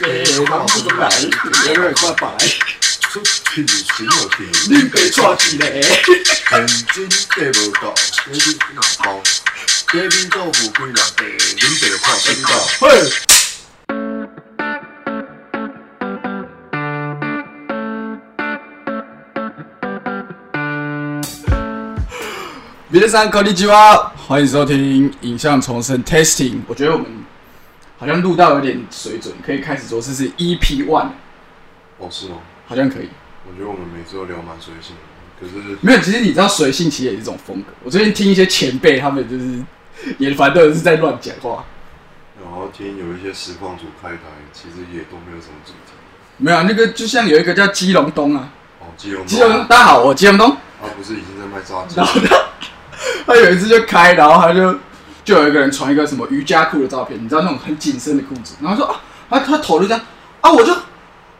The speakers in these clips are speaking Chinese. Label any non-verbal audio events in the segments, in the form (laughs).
地方不怎来，别人我白。出去行有天，恁爸带一个，现金地无够，你去哪包？街边豆腐几两地，恁爸看真到。嘿，皆さんこんにちは，欢迎收听影像重生 Testing。我觉得我们 好像录到有点水准，可以开始说这是 EP One，哦，是吗？好像可以。我觉得我们每次都聊蛮随性的，可是没有，其实你知道随性其实也是一种风格。我最近听一些前辈，他们就是也反正都是在乱讲话。然后听有一些实况组开台，其实也都没有什么主题。没有啊，那个就像有一个叫基隆东啊，哦，基隆，基隆东，大家好，我基隆东。他不是已经在卖炸鸡然？后他他有一次就开，然后他就就有一个人传一个什么瑜伽裤的照片，你知道那种很紧身的裤子，然后说啊，他他头就这样啊，我就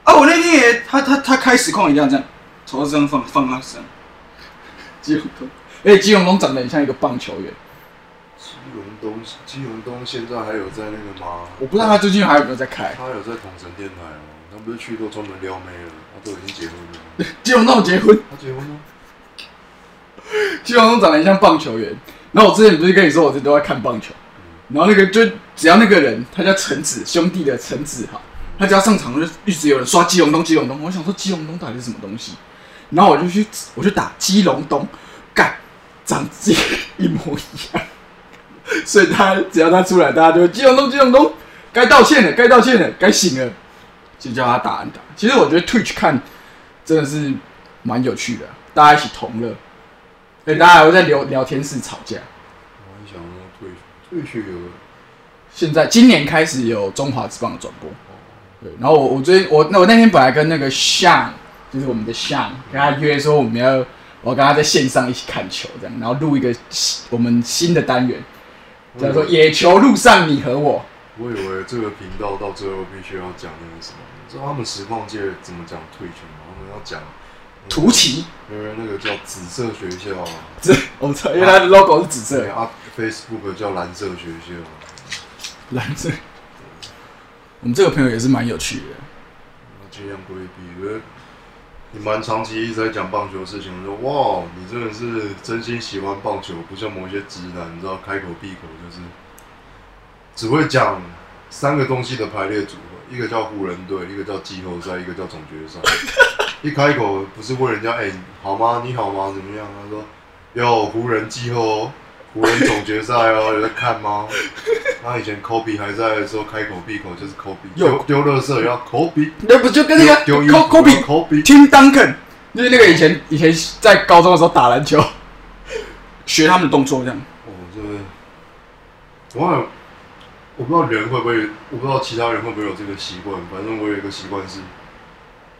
啊，我那天也他他他开实况也这样这样，头这样放放他身上，基隆东，而且基隆东长得很像一个棒球员，基隆东，基隆东现在还有在那个吗？我不知道他最近还有没有在开。他有在统神电台哦，他不是去都专门撩妹了，他都已经结婚了。基隆东结婚，他结婚了？基隆东长得很像棒球员。然后我之前不是跟你说，我这都在看棒球，然后那个就只要那个人，他叫陈子兄弟的陈子哈，他只要上场就一直有人刷基隆东基隆东，我想说基隆东到底是什么东西，然后我就去我就打基隆东，干长得一模一样，所以他只要他出来，大家就会基隆东基隆东，该道歉了该道歉了该醒了，就叫他打安打。其实我觉得 Twitch 看真的是蛮有趣的，大家一起同乐。对，大家还会在聊聊天室吵架。我还想说退退去有现在今年开始有中华职棒的转播，对，然后我我最近我那我那天本来跟那个向，就是我们的向，跟他约说我们要我要跟他在线上一起看球这样，然后录一个新我们新的单元，叫做“野球路上你和我我以为这个频道到最后必须要讲那个什么，你知道他们实况界怎么讲退群吗？他们要讲”，图奇，因为那个叫紫色学校啊，这我操，因为它的 logo 是紫色的，啊，Facebook 叫蓝色学校，蓝色。我们这个朋友也是蛮有趣的，那尽量规避。因为你蛮长期一直在讲棒球的事情，我说哇，你真的是真心喜欢棒球，不像某些直男，你知道开口闭口就是只会讲三个东西的排列组合，一个叫湖人队，一个叫季后赛，一个叫总决赛。(laughs) 一开口不是问人家哎、好吗？你好吗？怎么样？他说有湖人季后，湖人总决赛哦，(laughs) 有在看吗？他以前 Kobe 还在的时候，开口闭口就是 Kobe，有丢丢垃圾也要 Kobe，那不就跟那个丢丢衣服 Kobe Kobe，Tim Duncan，就是那个以前以前在高中的时候打篮球，(laughs) 学他们的动作这样。哦，这个我好我不知道人会不会，我不知道其他人会不会有这个习惯，反正我有一个习惯是，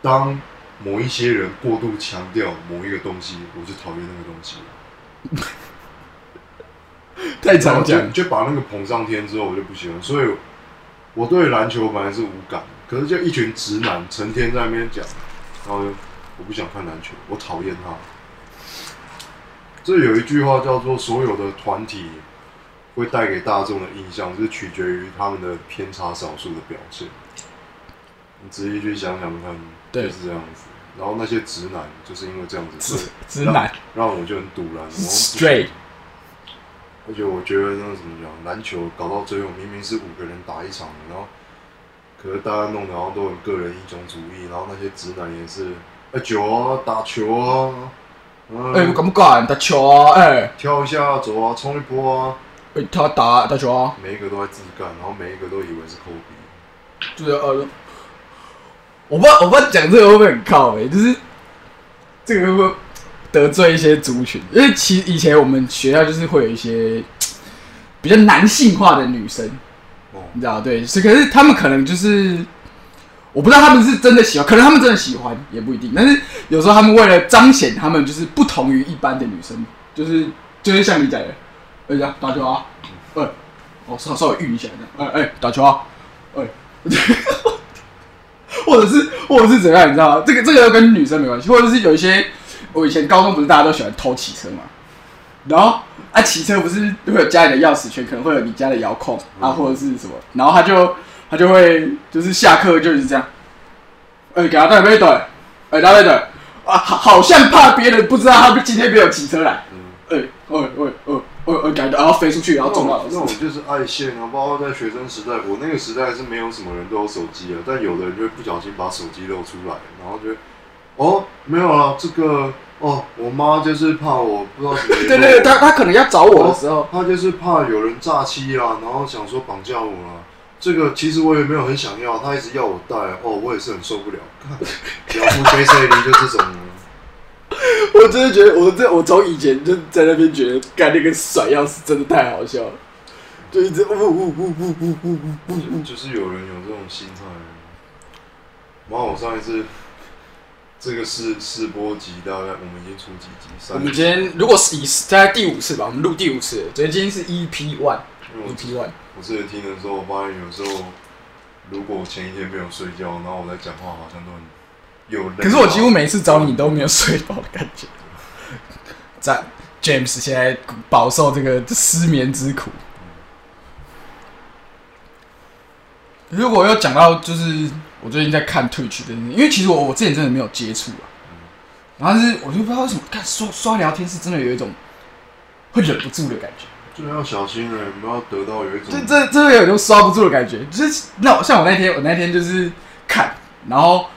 当某一些人过度强调某一个东西，我就讨厌那个东西。(laughs) 太常就讲，就把那个捧上天之后，我就不喜欢。所以我对篮球本来是无感，可是就一群直男成天在那边讲，然后就我不想看篮球，我讨厌他。这有一句话叫做：所有的团体会带给大众的印象，是取决于他们的偏差少数的表现。你仔细去想想看，就是这样子。然后那些直男就是因为这样子，直直男让我就很堵然。我 straight，而且我觉得那怎么讲，篮球搞到最后明明是五个人打一场的，然后可是大家弄得好像都很个人英雄主义，然后那些直男也是，哎、球啊，打球啊，嗯，哎，我敢不敢打球啊？哎，跳一下，走啊，冲一波啊，哎他打打球啊，每一个都在自干，然后每一个都以为是科比。就是呃，我不知道我不知道讲这个会不会很靠哎，就是这个会不会得罪一些族群？因为其实以前我们学校就是会有一些比较男性化的女生，哦，你知道对，是可是他们可能就是我不知道他们是真的喜欢，可能他们真的喜欢也不一定。但是有时候他们为了彰显他们就是不同于一般的女生，就是就是像你讲的，哎呀打球啊，哎，哦稍稍微运一下这样，哎哎打球啊，哎，(laughs) 或者是或者是怎样，你知道吗？这个这个跟女生没关系，或者是有一些我以前高中不是大家都喜欢偷骑车嘛，然后啊骑车不是会有家里的钥匙圈，可能会有你家的遥控啊或者是什么，然后他就他就会就是下课就是这样，哎、给他带杯水，哎、带杯水，啊，好好像怕别人不知道他今天没有骑车来，嗯，哎、喂喂喂喂喂，改的，然后飞出去，然后撞到老那种。就是爱线啊，包括在学生时代，我那个时代是没有什么人都有手机的，但有的人就会不小心把手机露出来，然后就会哦没有了，这个哦，我妈就是怕我不知道怎么对对对，她她可能要找我的时候，她就是怕有人诈欺啊，然后想说绑架我啊。这个其实我也没有很想要，她一直要我带，哦，我也是很受不了。看，了不 J C 零就这种啊，(laughs) 我真的觉得，我这我从以前就在那边觉得，干那个甩钥匙真的太好笑了，就一直呜呜呜呜呜呜呜呜呜。就是有人有这种心态。然后我上一次这个试试播集，大概我们已经出几集？我们。今天如果是以在第五次吧，我们录第五次了，所以今天是 EP one，EP 因为我 one。我之前听的时候，我发现有时候如果我前一天没有睡觉，然后我在讲话，好像都很可是我几乎每次找你都没有睡饱的感觉。在 James 现在饱受这个失眠之苦。如果要讲到就是我最近在看 Twitch 的，因为其实我我之前真的没有接触啊，然后是我就不知道为什么看刷刷聊天是真的有一种会忍不住的感觉。就要小心了，不要得到有一种这这这有一种刷不住的感觉，就是那我像我那天我那天就是看，然后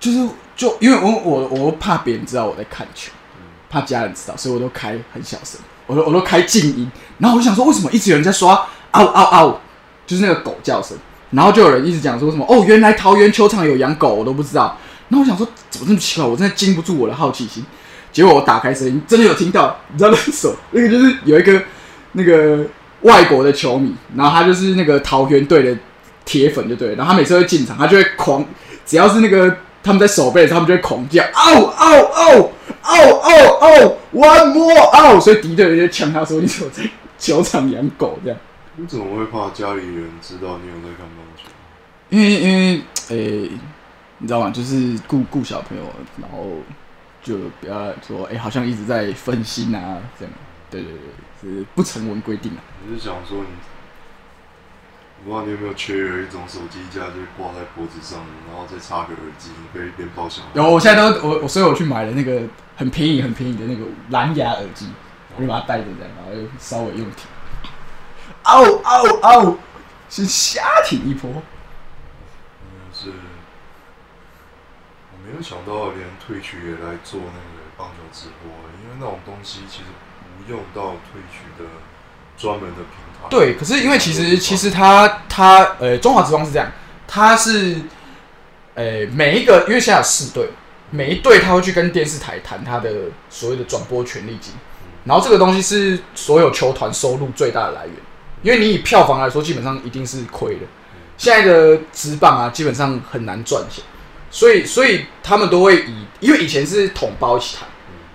就是就因为我我我怕别人知道我在看球，怕家人知道，所以我都开很小声，我都我都开静音，然后我想说为什么一直有人在刷嗷嗷嗷，就是那个狗叫声，然后就有人一直讲说什么哦原来桃园球场有养狗，我都不知道，然后我想说怎么这么奇怪，我真的禁不住我的好奇心，结果我打开声音，真的有听到，你知道那是什么？那个就是有一个那个外国的球迷，然后他就是那个桃园队的铁粉，就对，然后他每次会进场，他就会狂，只要是那个他们在守备的时候，他们就会狂叫，哦哦哦哦哦哦，one more 嗷，所以敌对的就呛他说你怎么在球场养狗这样？你怎么会怕家里人知道你有在看棒球？因为因为诶、你知道吗？就是顾顾小朋友，然后就不要说诶、好像一直在分心啊，这样。对对对，是不成文规定啊。你是想说你，我不知道你有没有缺有一种手机架，就是挂在脖子上，然后再插个耳机，你可以边抱小孩。有，我现在都我我所以我去买了那个很便宜很便宜的那个蓝牙耳机，我就把它戴着这样，然后又稍微用挺。嗷嗷嗷，先瞎挺一波。嗯，是，我没有想到连退曲也来做那个棒球直播，因为那种东西其实不用到退曲的专门的平台。对，可是因为其实其实他他呃中华职棒是这样，他是呃每一个因为现在有四队，每一队他会去跟电视台谈他的所谓的转播权利金，然后这个东西是所有球团收入最大的来源，因为你以票房来说，基本上一定是亏的。现在的职棒啊，基本上很难赚钱，所以所以他们都会以，因为以前是统包一起谈，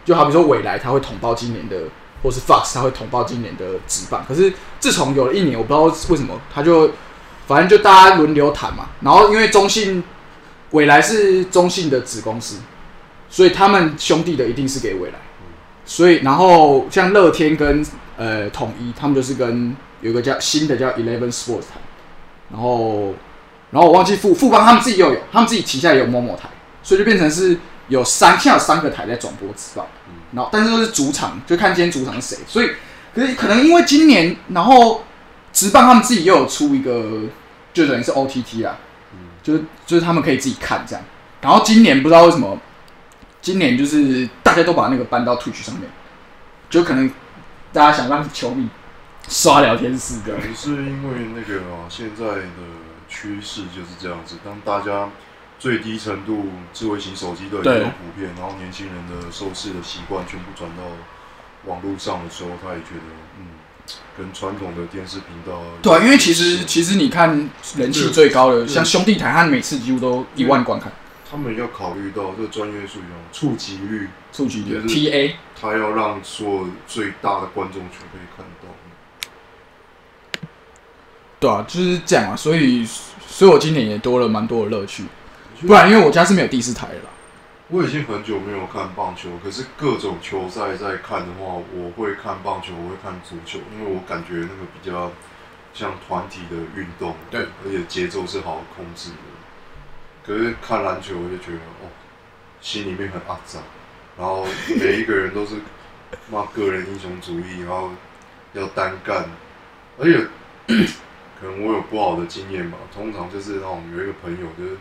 就好比说未来他会统包今年的，或是 Fox 他会统报今年的职棒，可是自从有了一年，我不知道为什么，他就反正就大家轮流谈嘛，然后因为中信未来是中信的子公司，所以他们兄弟的一定是给未来，所以然后像乐天跟呃统一，他们就是跟有个叫新的叫 Eleven Sports 谈，然后然后我忘记富富邦他们自己又有，他们自己旗下也有某某台，所以就变成是有三现在有三个台在转播职棒，然后但是都是主场，就看今天主场是谁，所以可是可能因为今年然后直棒他们自己又有出一个，就等于是 OTT 啦，就是就是他们可以自己看这样，然后今年不知道为什么，今年就是大家都把那个搬到 Twitch 上面，就可能大家想让球迷刷聊天室的是因为那个啊，现在的趋势就是这样子，当大家最低程度智慧型手机都已经普遍，然后年轻人的收视的习惯全部转到网络上的时候，他也觉得嗯，跟传统的电视频道对啊，因为其实其实你看人气最高的，像兄弟台，他每次几乎都一万观看，他们要考虑到这个专业术语哦，触及率，触及率 TA。他要让所有最大的观众群可以看到。对啊，就是这样啊，所以所以我今年也多了蛮多的乐趣，不然因为我家是没有第四台的啦。我已经很久没有看棒球，可是各种球赛在看的话，我会看棒球，我会看足球，因为我感觉那个比较像团体的运动，对，而且节奏是好控制的。可是看篮球我就觉得，哦，心里面很肮脏，然后每一个人都是骂个人英雄主义，然后要单干，而且 (clears throat) 可能我有不好的经验吧。通常就是那种有一个朋友，就是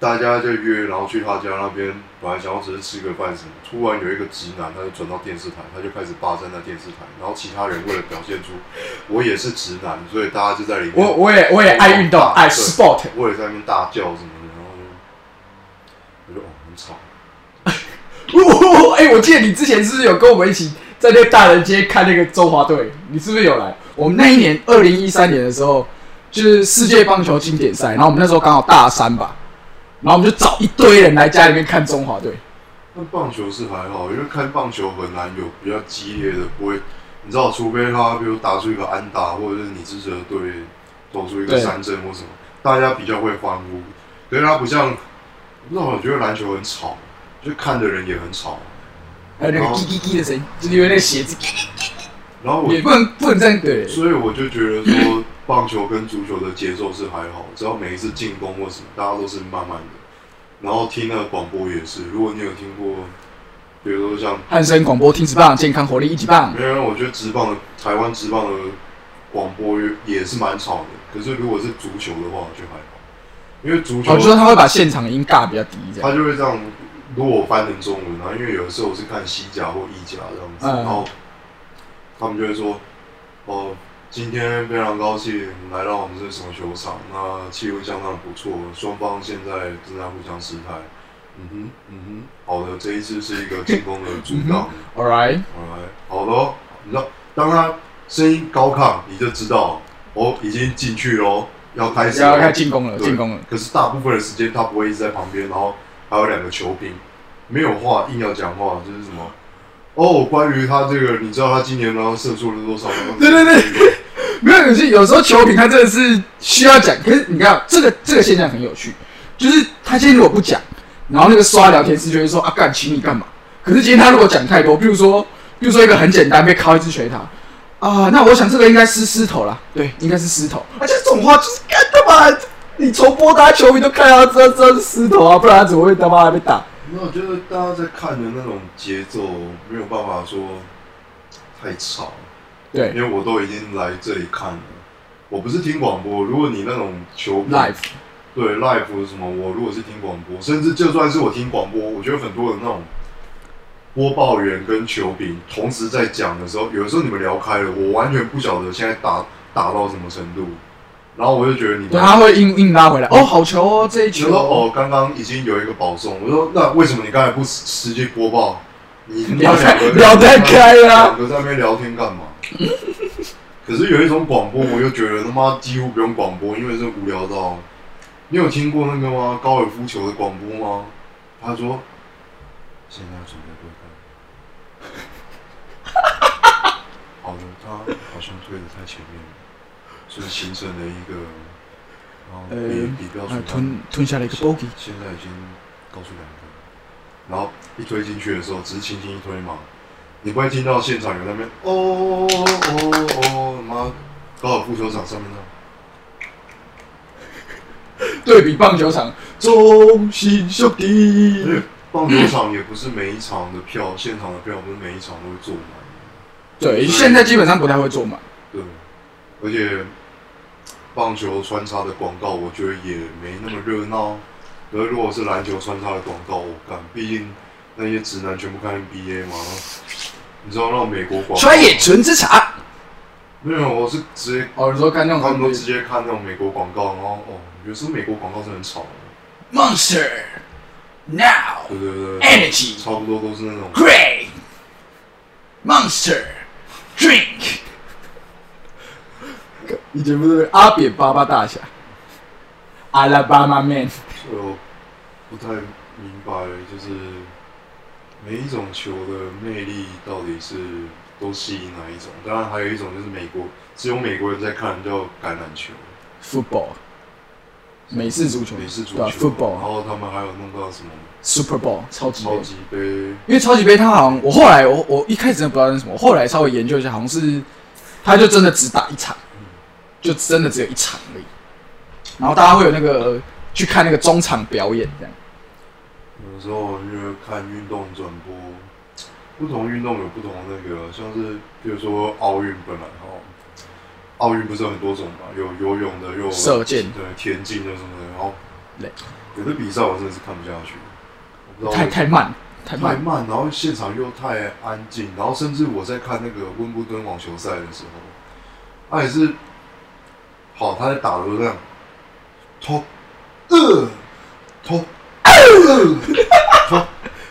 大家就约，然后去他家那边，本来想要只是吃个饭什么，突然有一个直男，他就转到电视台，他就开始霸占那电视台，然后其他人为了表现出我也是直男，所以大家就在里面，我我也我也爱运动，爱 sport，我也在那边大叫什么的，然后就我就哦很吵。哦，哎、我记得你之前是不是有跟我们一起在那个大人街看那个中华队？你是不是有来？我们那一年二零一三年的时候，就是世界棒球经典赛，然后我们那时候刚好大三吧，然后我们就找一堆人来家里面看中华队。那棒球是还好，因为看棒球很难有比较激烈的，不会，你知道，除非他比如打出一个安打，或者是你支持的队投出一个对三振或什么，大家比较会欢呼。可是他不像，不知道，我觉得篮球很吵，就看的人也很吵。还有那个哦叽叽叽的声音，就是因为那个鞋子，然后我也不能不能这样对。所以我就觉得说，棒球跟足球的节奏是还好，只要每一次进攻或什么，大家都是慢慢的。然后听那个广播也是，如果你有听过，比如说像汉声广播听直棒，健康活力一级棒。没有，我觉得直棒的台湾直棒的广播也是蛮吵的。可是如果是足球的话，就还好，因为足球哦，就说他会把现场音尬比较低，这他。就会这样。如果我翻成中文然后，因为有的时候我是看西甲或意甲这样子，嗯然后他们就会说：“哦，今天非常高兴来到我们这什么球场，那气氛相当不错，双方现在正在互相试探。”嗯哼，嗯哼，好的，这一次是一个进攻的主导。All right, all right，好的、哦。你知道，当他声音高亢，你就知道哦，已经进去喽，要开始咯，要开始进攻了，进攻了。可是大部分的时间他不会一直在旁边，然后还有两个球评，没有话硬要讲话，就是什么哦，关于他这个，你知道他今年然后射出了多少吗？对对对，(laughs) 没有，有些有时候球评他真的是需要讲，可是你看这个这个现象很有趣，就是他今天如果不讲，然后那个刷聊天室就会说啊干请你干嘛？可是今天他如果讲太多，比如说比如说一个很简单被敲一只锤塔啊，那我想这个应该是狮头啦，对，应该是狮头，而且这种话就是干他妈，你从播他球迷都看到知道这是狮头啊，不然他怎么会他妈还被打？没有，我觉得大家在看的那种节奏没有办法说太吵，对。因为我都已经来这里看了，我不是听广播。如果你那种球评，live，对 live 什么，我如果是听广播，甚至就算是我听广播，我觉得很多的那种播报员跟球评同时在讲的时候，有的时候你们聊开了，我完全不晓得现在打打到什么程度，然后我就觉得你对，他会硬硬拉回来，哦，好球哦，这一球我说哦，刚刚已经有一个保送，我说那为什么你刚才不实际播报？你聊太两个聊太开啊两个在那边聊天干嘛？可是有一种广播，我又觉得他妈几乎不用广播，因为是无聊到。你有听过那个吗？高尔夫球的广播吗？他说现在准备对看。(laughs) 好的，他好像推的太前面了，所以形成了一个，然后呃比比标呃准吞吞下了一个 bogey。现在已经高出两分，然后一推进去的时候，只是轻轻一推嘛，你不会听到现场有那边哦哦哦，妈，高尔夫球场上面那 (laughs) 对比棒球场，中心兄弟。棒球场也不是每一场的票，现场的票不是每一场都会坐满，对，现在基本上不太会做满。对，而且棒球穿插的广告，我觉得也没那么热闹。可是如果是篮球穿插的广告，我干，毕竟那些直男全部看 NBA 嘛，你知道那种美国广告，川野纯之茶。没有，我是直接哦，你说看那种他们都直接看那种美国广告，然后哦，有时候美国广告真的很吵，Monster Now 对对对，Energy 差不多都是那种 Great Monster Drink。以前不是阿扁巴巴大侠，Alabama Man。所以我不太明白，就是每一种球的魅力到底是都吸引哪一种？当然还有一种就是美国只有美国人在看，叫橄榄球，Football，美式足球，美式足球，然，Football、然后他们还有弄到什么 Super Bowl 超级杯超级杯，因为超级杯它好像我后来我我一开始真的不知道那是什么，我后来稍微研究一下，好像是他就真的只打一场，就真的只有一场而已。然后大家会有那个去看那个中场表演这样。有时候因为看运动转播，不同运动有不同的那个，像是比如说奥运本来哈，奥运不是有很多种嘛，有游泳的，有射箭对，田径的什么的，然后对有的比赛我真的是看不下去，我不知道太太慢，太太慢。慢，然后现场又太安静，然后甚至我在看那个温布顿网球赛的时候，他也是，好，他在打的时候这样，投，呃，投，呃，投，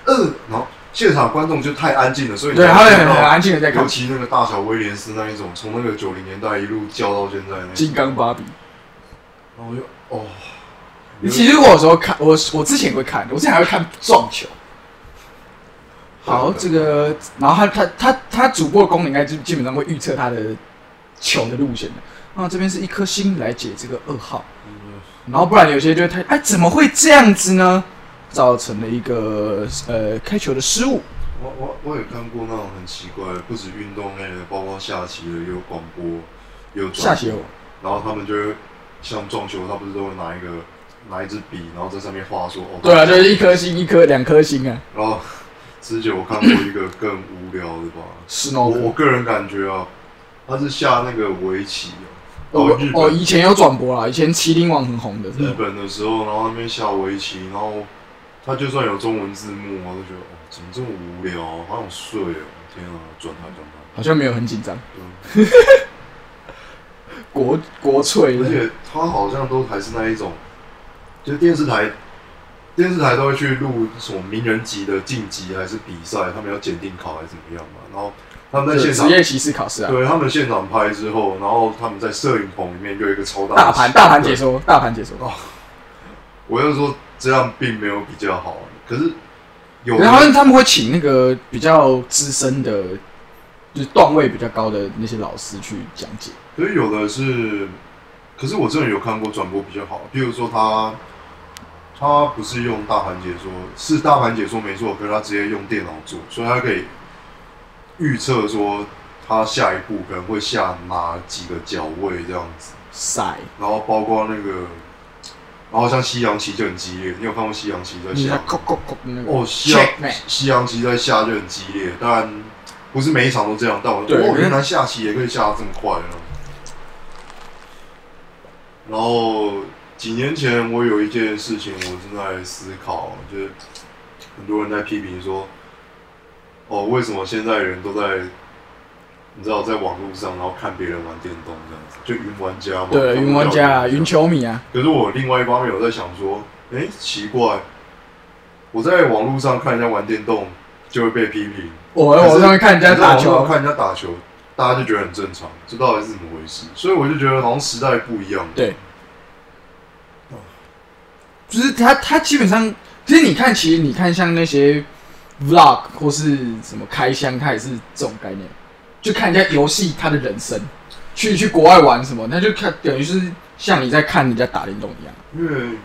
呃，然后现场观众就太安静了，所以你对，才他会很很安静的在看尤其那个大小威廉斯那一种，从那个九零年代一路叫到现在那金刚芭比。然后我就哦，其实我有时候看，我我之前也会看，我之前还会看撞球。好，这个，然后他他他他主播的功能应该就基本上会预测他的球的路线的。啊，这边是一颗星来解这个二号，然后不然有些就会太，哎，怎么会这样子呢？造成了一个呃开球的失误。我我我也看过那种很奇怪的，不止运动类的，包括下棋的，也有广播，也有下棋有。然后他们就会像撞球，他不是都会拿一个拿一支笔，然后在上面画说哦，对啊，就是一颗星、一颗、两颗星啊。然后之前我看过一个更无聊的吧，是我我个人感觉啊，他是下那个围棋哦，哦哦，以前有转播啦，以前麒麟王很红的时日，本的时候，然后那边下围棋，然后他就算有中文字幕，我都觉得哦，怎么这么无聊，好想睡哦，天啊，转台转台。好像没有很紧张。对国国粹而且他好像都还是那一种，就是电视台，电视台都会去录什么名人级的晋级还是比赛，他们要检定考还是怎么样嘛。然后他们在现场职，业骑士考试啊，对他们现场拍之后，然后他们在摄影棚里面就有一个超大大盘大盘解说，大盘解说。哦我就说这样并没有比较好，可是有然后他们会请那个比较资深的，就是段位比较高的那些老师去讲解。所以有的是，可是我真的有看过转播比较好，比如说他，他不是用大盘解说，是大盘解说没错，可是他直接用电脑做，所以他可以预测说他下一步可能会下哪几个角位这样子，赛，然后包括那个，然后像西洋棋就很激烈，你有看过西洋棋在下吗？你在扣扣扣那个哦，西洋西洋棋在下就很激烈，当然不是每一场都这样，但我原来下棋也可以下得这么快啊。然后几年前，我有一件事情，我正在思考，就是很多人在批评说，哦，为什么现在人都在，你知道，在网络上，然后看别人玩电动这样子，就云玩家嘛，对云玩家啊，云球迷啊，可是我另外一方面我在想说，哎、奇怪，我在网络上看人家玩电动就会被批评，我在网上看人家打球，看人家打球，大家就觉得很正常，这到底是怎么回事？所以我就觉得好像时代不一样。对。就是他他基本上，其实你看，其实你看像那些 vlog 或是什么开箱，它也是这种概念，就看人家游戏他的人生，去去国外玩什么，那就看等于是像你在看人家打电动一样。因为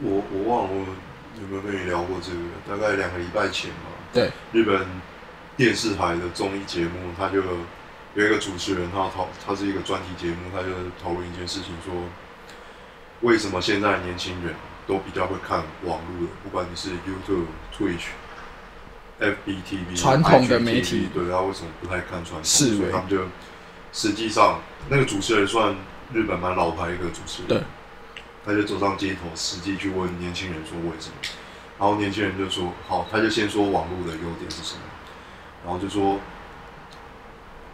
我我忘了我有没有跟你聊过这个，大概两个礼拜前嘛，对，日本电视台的综艺节目，他就有一个主持人，他讨他是一个专题节目，他就讨论一件事情说，为什么现在年轻人都比较会看网络的，不管你是 YouTube、Twitch、FBTV 传统的媒体对，他为什么不太看传统？所以他们就实际上那个主持人算日本蛮老牌一个主持人，对，他就走上街头，实际去问年轻人说为什么，然后年轻人就说好，他就先说网络的优点是什么，然后就说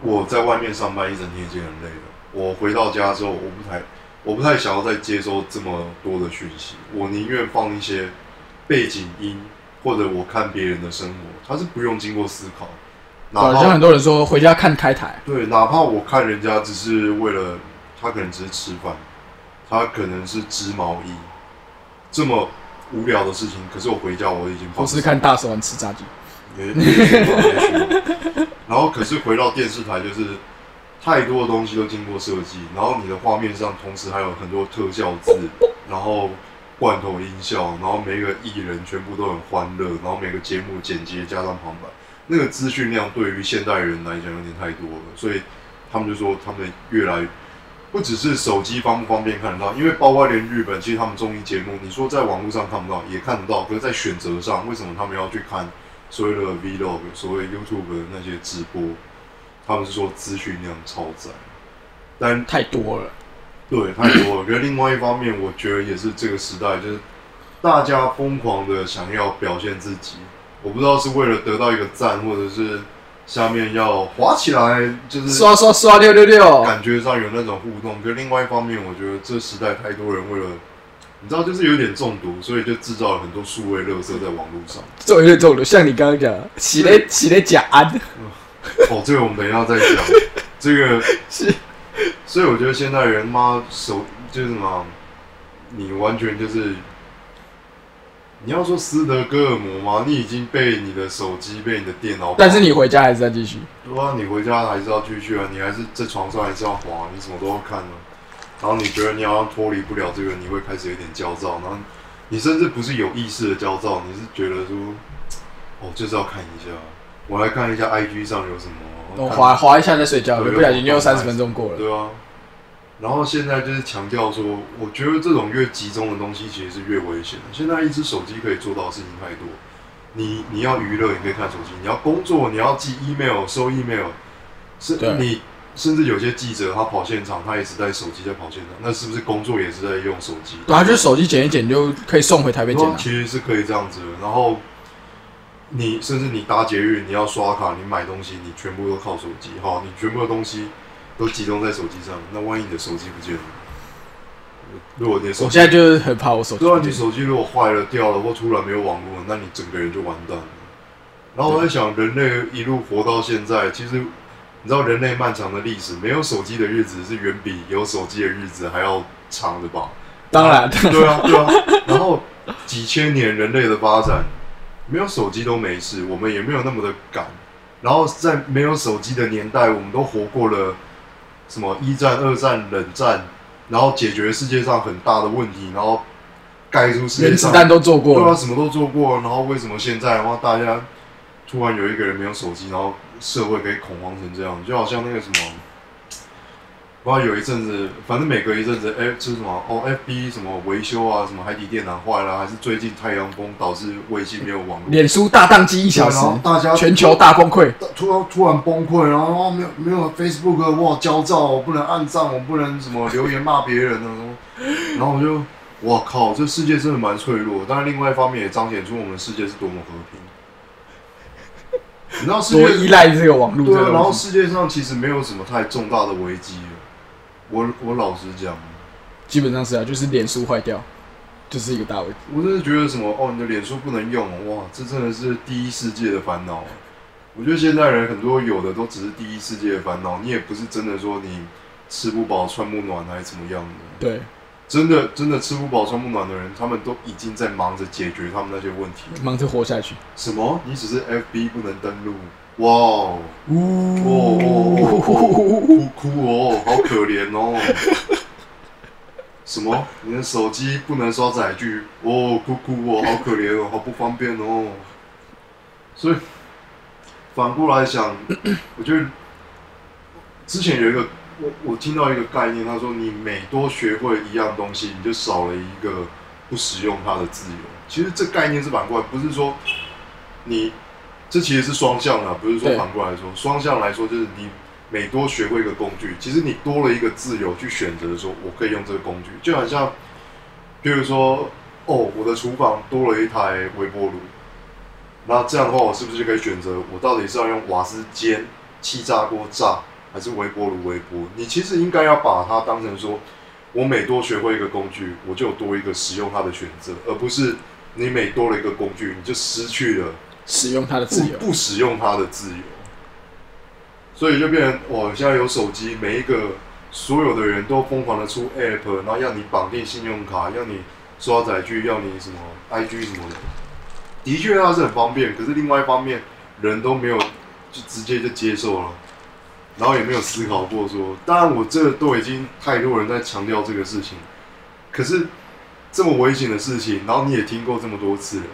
我在外面上班一整天已经很累了，我回到家之后，我不太我不太想要再接收这么多的讯息，我宁愿放一些背景音或者我看别人的生活，他是不用经过思考，哪对，怕像很多人说回家看开台，对，哪怕我看人家只是为了他可能只是吃饭，他可能是织毛衣，这么无聊的事情，可是我回家我已经不是看大手丸吃炸鸡。然后可是回到电视台，就是太多的东西都经过设计，然后你的画面上同时还有很多特效字，然后罐头音效，然后每个艺人全部都很欢乐，然后每个节目剪接加上旁白，那个资讯量对于现代人来讲有点太多了，所以他们就说他们越来不只是手机方不方便看得到，因为包括连日本，其实他们综艺节目，你说在网络上看不到，也看得到，可是，在选择上，为什么他们要去看所谓的 vlog，所谓 YouTube 的那些直播？他们是说资讯量超载，但太多了。对，太多了。觉得另外一方面，我觉得也是这个时代，就是大家疯狂的想要表现自己。我不知道是为了得到一个赞，或者是下面要滑起来，就是刷刷刷六六六，感觉上有那种互动。可另外一方面，我觉得这时代太多人为了，你知道，就是有点中毒，所以就制造了很多数位垃圾在网络上。有点中毒，像你刚刚讲，洗了洗了假安。哦，这个我们等一下再讲。(laughs) 这个是。(laughs) 所以我觉得现在人妈手就是什么，你完全就是，你要说斯德哥尔摩吗？你已经被你的手机、被你的电脑，但是你回家还是在继续。对啊，你回家还是要继续啊，你还是在床上还是要滑，你什么都要看呢。然后你觉得你好像脱离不了这个，你会开始有点焦躁。然后你甚至不是有意识的焦躁，你是觉得说，哦，就是要看一下，我来看一下 IG 上有什么。我滑滑一下再睡觉，不小心又三十分钟过了。对啊，然后现在就是强调说，我觉得这种越集中的东西其实是越危险的。现在一只手机可以做到的事情太多，你你要娱乐，你可以看手机；你要工作，你要寄 email、收 email，是你甚至有些记者他跑现场，他也是在手机在跑现场，那是不是工作也是在用手机？对啊，就手机剪一剪就可以送回台北剪。其实是可以这样子的，然后。你甚至你搭捷运，你要刷卡，你买东西，你全部都靠手机。哈，你全部的东西都集中在手机上，那万一你的手机不见了，如果你手我现在就是很怕我手机。对啊，你手机如果坏了、掉了，或突然没有网络，那你整个人就完蛋了。然后我在想，人类一路活到现在，其实你知道，人类漫长的历史，没有手机的日子是远比有手机的日子还要长的吧？当然，对啊，对啊。然后几千年人类的发展。没有手机都没事，我们也没有那么的赶。然后在没有手机的年代，我们都活过了什么一战、二战、冷战，然后解决世界上很大的问题，然后盖出世界上子弹都做过了，对啊，什么都做过。然后为什么现在的话，大家突然有一个人没有手机，然后社会可以恐慌成这样，就好像那个什么。然后有一阵子，反正每隔一阵子，哎，是什么？哦，FB 什么维修啊，什么海底电缆坏了，还是最近太阳风导致卫星没有网络？脸书大宕机一小时，大家全球大崩溃，突然突然崩溃，然后没有没有 Facebook，哇，焦躁，我不能按赞，我不能什么留言骂别人呢？然后我就，哇靠，这世界真的蛮脆弱。但是另外一方面也彰显出我们世界是多么和平。你知道世界依赖这个网络，对，然后世界上其实没有什么太重大的危机。我我老实讲，基本上是啊，就是脸书坏掉，就是一个大问题。我真的觉得什么哦，你的脸书不能用，哇，这真的是第一世界的烦恼。我觉得现代人很多有的都只是第一世界的烦恼，你也不是真的说你吃不饱穿不暖还是怎么样的。对，真的真的吃不饱穿不暖的人，他们都已经在忙着解决他们那些问题，忙着活下去。什么？你只是 FB 不能登录？哇哦！哦，哭哭哦，好可怜哦！什么？你的手机不能刷载具？哦，哭哭哦，好可怜哦，好不方便哦。所以反过来想，我觉得之前有一个我我听到一个概念，他说你每多学会一样东西，你就少了一个不使用它的自由。其实这概念是反过来，不是说你。这其实是双向的，不是说反过来说。双向来说，就是你每多学会一个工具，其实你多了一个自由去选择，说我可以用这个工具。就好像，比如说，哦，我的厨房多了一台微波炉，那这样的话，我是不是就可以选择，我到底是要用瓦斯煎、气炸锅炸，还是微波炉微波？你其实应该要把它当成说，我每多学会一个工具，我就有多一个使用它的选择，而不是你每多了一个工具，你就失去了。使用它的自由，不使用它的自由，所以就变成哇！现在有手机，每一个所有的人都疯狂的出 app，然后要你绑定信用卡，要你刷载具，要你什么 IG 什么的。的确它是很方便，可是另外一方面，人都没有就直接就接受了，然后也没有思考过说，当然我这都已经太多人在强调这个事情，可是这么危险的事情，然后你也听过这么多次了。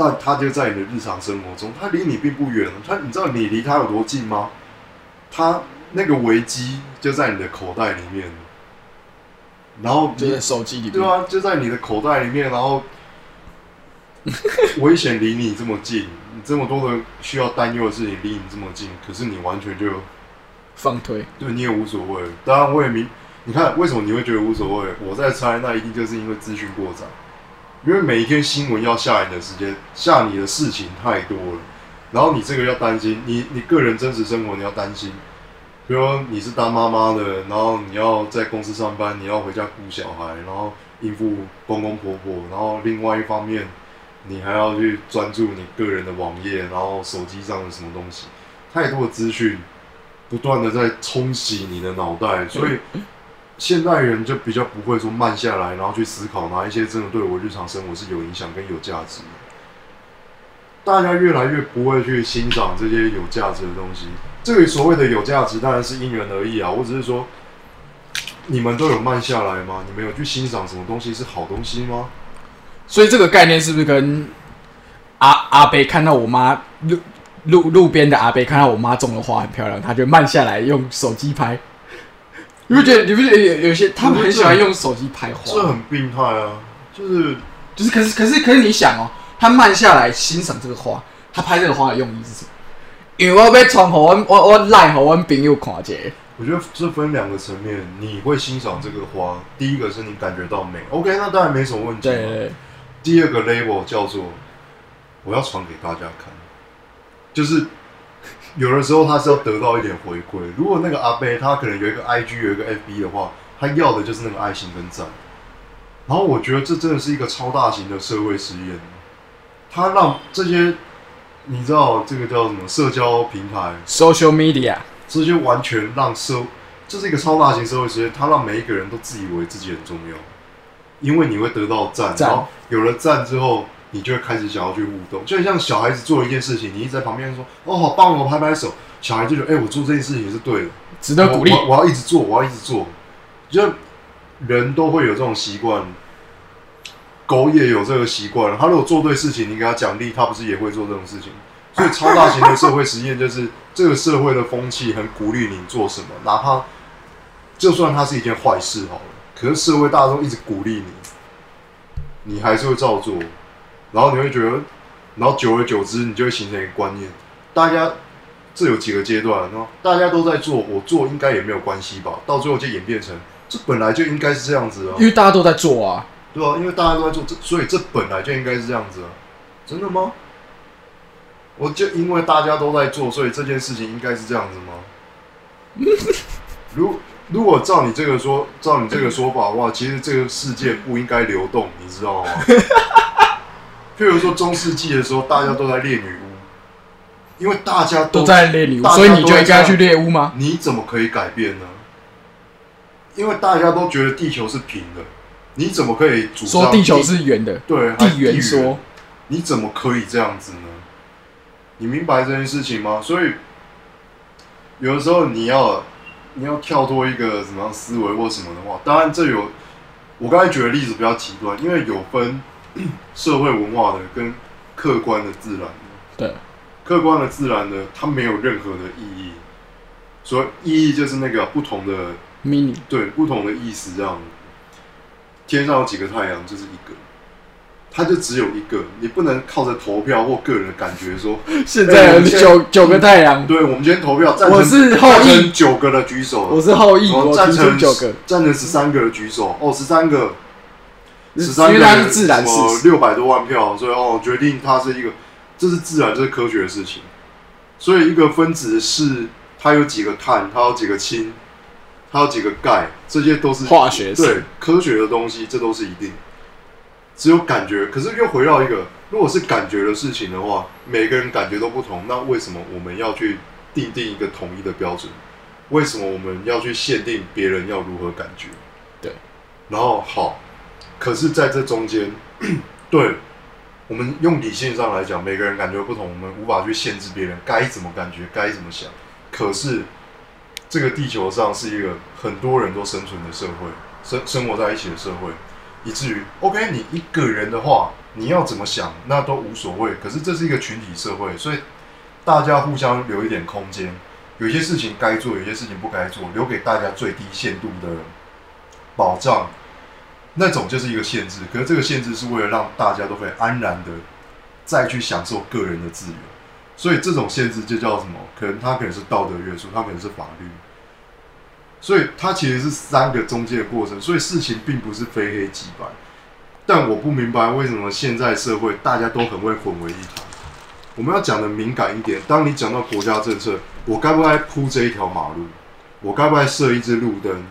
那他就在你的日常生活中，他离你并不远。他，你知道你离他有多近吗？他那个危机就在你的口袋里面。然后你就在手机里面。对啊，就在你的口袋里面，然后危险离你这么近，你这么多的需要担忧的事情离你这么近，可是你完全就放推，对你也无所谓。当然，我也明，你看为什么你会觉得无所谓？我在猜，那一定就是因为资讯过载，因为每一天新闻要下你的时间，下你的事情太多了，然后你这个要担心，你你个人真实生活你要担心，比如你是当妈妈的，然后你要在公司上班，你要回家顾小孩，然后应付公公婆婆，然后另外一方面，你还要去专注你个人的网页，然后手机上的什么东西，太多的资讯不断的在冲洗你的脑袋，所以现代人就比较不会说慢下来，然后去思考哪一些真的对我日常生活是有影响跟有价值的。大家越来越不会去欣赏这些有价值的东西。这个所谓的有价值，当然是因人而异啊。我只是说，你们都有慢下来吗？你们有去欣赏什么东西是好东西吗？所以这个概念是不是跟阿阿贝看到我妈路路路边的阿贝看到我妈种的花很漂亮，他就慢下来用手机拍？你不觉得？你不觉得有有些他们很喜欢用手机拍花？这很病态啊！就是就是，可是可是可是，你想哦，他慢下来欣赏这个花，他拍这个花的用意是什么？因为我要传给我我我赖给我朋友看者，我觉得这分两个层面，你会欣赏这个花，第一个是你感觉到美，OK，那当然没什么问题第二个 label 叫做我要传给大家看，就是有的时候他是要得到一点回馈。如果那个阿贝他可能有一个 IG 有一个 FB 的话，他要的就是那个爱心跟赞。然后我觉得这真的是一个超大型的社会实验，他让这些你知道这个叫什么社交平台 social media，这些完全让社，这是一个超大型社会实验，它让每一个人都自以为自己很重要，因为你会得到赞，赞然后有了赞之后，你就会开始想要去互动，就很像小孩子做一件事情，你一直在旁边说哦好棒哦，拍拍手，小孩就觉得哎、我做这件事情是对的，值得鼓励。我我我要一直做，我要一直做，就人都会有这种习惯。狗也有这个习惯，他如果做对事情，你给他奖励，他不是也会做这种事情？所以超大型的社会实验就是 (laughs) 这个社会的风气很鼓励你做什么，哪怕就算它是一件坏事好了，可是社会大众一直鼓励你，你还是会照做，然后你会觉得，然后久而久之，你就会形成一个观念，大家这有几个阶段，然后大家都在做，我做应该也没有关系吧，到最后就演变成这本来就应该是这样子啊因，为大家都在做啊，对啊，因为大家都在做，这所以这本来就应该是这样子啊，真的吗？我就因为大家都在做，所以这件事情应该是这样子吗？(laughs) 如如果照你这个说，照你这个说法的话，其实这个世界不应该流动，你知道吗？(laughs) 譬如说中世纪的时候，大家都在猎女巫，因为大家都都在猎女巫，所以你就应该去猎巫吗？你怎么可以改变呢？因为大家都觉得地球是平的，你怎么可以主张说地球是圆的，对地圆说，你怎么可以这样子呢？你明白这件事情吗？所以有的时候你要你要跳脱一个什么样思维或什么的话，当然这有我刚才举的例子比较极端，因为有分 (clears throat) 社会文化的跟客观的自然。的。对，客观的自然的，它没有任何的意义，所以意义就是那个不同的 mini 对不同的意思这样。天上有几个太阳，就是一个，它就只有一个，你不能靠着投票或个人的感觉说，(laughs) 现在有九九个太阳，对我们今天投票赞成，我是后赞成羿，九个的举手，我是后羿，然后我提出赞成九个，赞成十三个的举手，哦，十三个，因十三个为它是自然事实。六百多万票，所以哦，决定它是一个，这是自然，这是科学的事情。所以一个分子是它有几个碳，它有几个氢，它有几个钙，这些都是化学对科学的东西，这都是一定。只有感觉，可是又回到一个，如果是感觉的事情的话，每个人感觉都不同，那为什么我们要去定定一个统一的标准？为什么我们要去限定别人要如何感觉？对。然后好，可是在这中间，(clears throat) 对我们用理性上来讲，每个人感觉不同，我们无法去限制别人该怎么感觉，该怎么想。可是这个地球上是一个很多人都生存的社会，生生活在一起的社会。以至于 OK，你一个人的话，你要怎么想那都无所谓。可是这是一个群体社会，所以大家互相留一点空间，有些事情该做，有些事情不该做，留给大家最低限度的保障，那种就是一个限制。可是这个限制是为了让大家都可以安然的再去享受个人的自由，所以这种限制就叫什么？可能它可能是道德约束，它可能是法律。所以它其实是三个中介的过程，所以事情并不是非黑即白。但我不明白为什么现在社会大家都很会混为一谈。我们要讲的敏感一点，当你讲到国家政策，我该不该铺这一条马路？我该不该设一支路灯？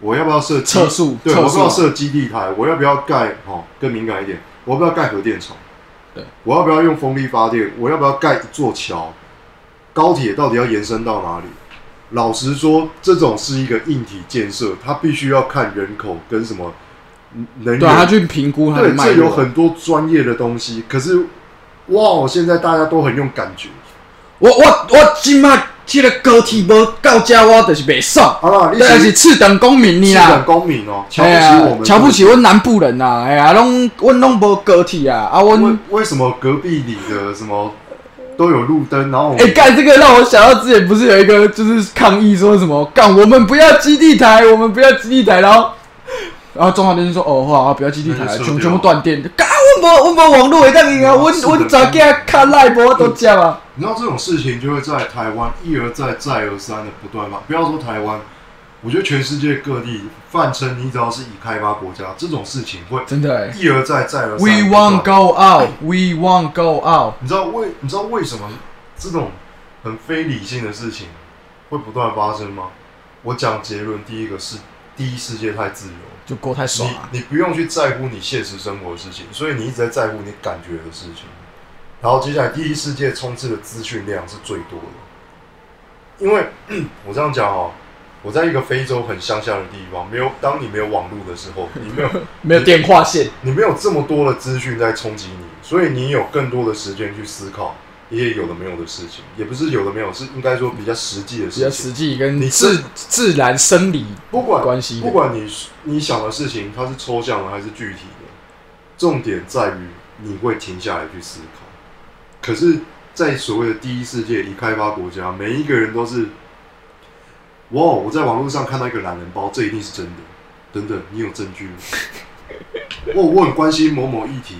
我要不要设基测速，对，我要不要设基地台？我要不要盖？哦，更敏感一点，我要不要盖核电厂？对，我要不要用风力发电？我要不要盖一座桥？高铁到底要延伸到哪里？老实说，这种是一个硬体建设，它必须要看人口跟什么能对啊，他。去评估对，这有。很多专业的东西。可是，哇，现在大家都很用感觉。我我我今麦这个高铁无到家，我就是袂爽。好了，你但是次等公民你啦，次等，公民哦，瞧不哎起我们，呀瞧不起阮南部人呐，哎呀，拢阮拢无高铁啊，啊，阮为为什么隔壁里的什么都有路灯，然后我哎，干、这个让我想到之前不是有一个就是抗议说什么干我们不要基地台，我们不要基地台，然后然后中华电信说哦好啊不要基地台，全全部断电，干我无我无网络会当用啊，阮是的阮早囝看赖无都接啊，你知道这种事情就会在台湾一而再、再而三的不断发。不要说台湾，我觉得全世界各地，泛称你只要是已开发国家，这种事情会真的哎、一而再、再而三。We won't go out, we won't go out。你知道为你知道为什么这种很非理性的事情会不断发生吗？我讲结论，第一个是第一世界太自由，就过太爽啊！你你不用去在乎你现实生活的事情，所以你一直在在乎你感觉的事情。然后接下来，第一世界充斥的资讯量是最多的，因为 (clears throat) 我这样讲哦，我在一个非洲很乡下的地方，没有当你没有网络的时候，(laughs) 你没有没有电话线，你没有这么多的资讯在冲击你，所以你有更多的时间去思考一些有的没有的事情，也不是有的没有，是应该说比较实际的比较事情。实际跟你自自然生理不管关系的。不管你你想的事情它是抽象的还是具体的，重点在于你会停下来去思考。可是，在所谓的第一世界已开发国家，每一个人都是，哇！我在网络上看到一个懒人包，这一定是真的。等等，你有证据吗？(laughs) 我我很关心某某议题，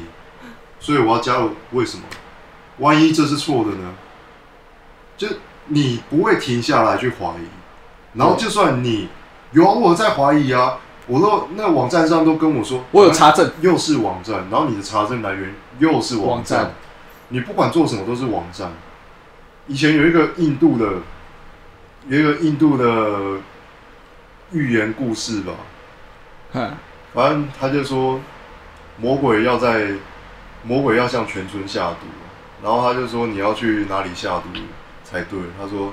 所以我要加入。为什么？万一这是错的呢？就你不会停下来去怀疑，然后就算你有啊我在怀疑啊，我都那网站上都跟我说，我有查证，又是网站，然后你的查证来源又是网站，你不管做什么都是网站。以前有一个印度的，有一个印度的寓言故事吧，哼，反正他就说魔鬼要在魔鬼要向全村下毒，然后他就说你要去哪里下毒才对。他说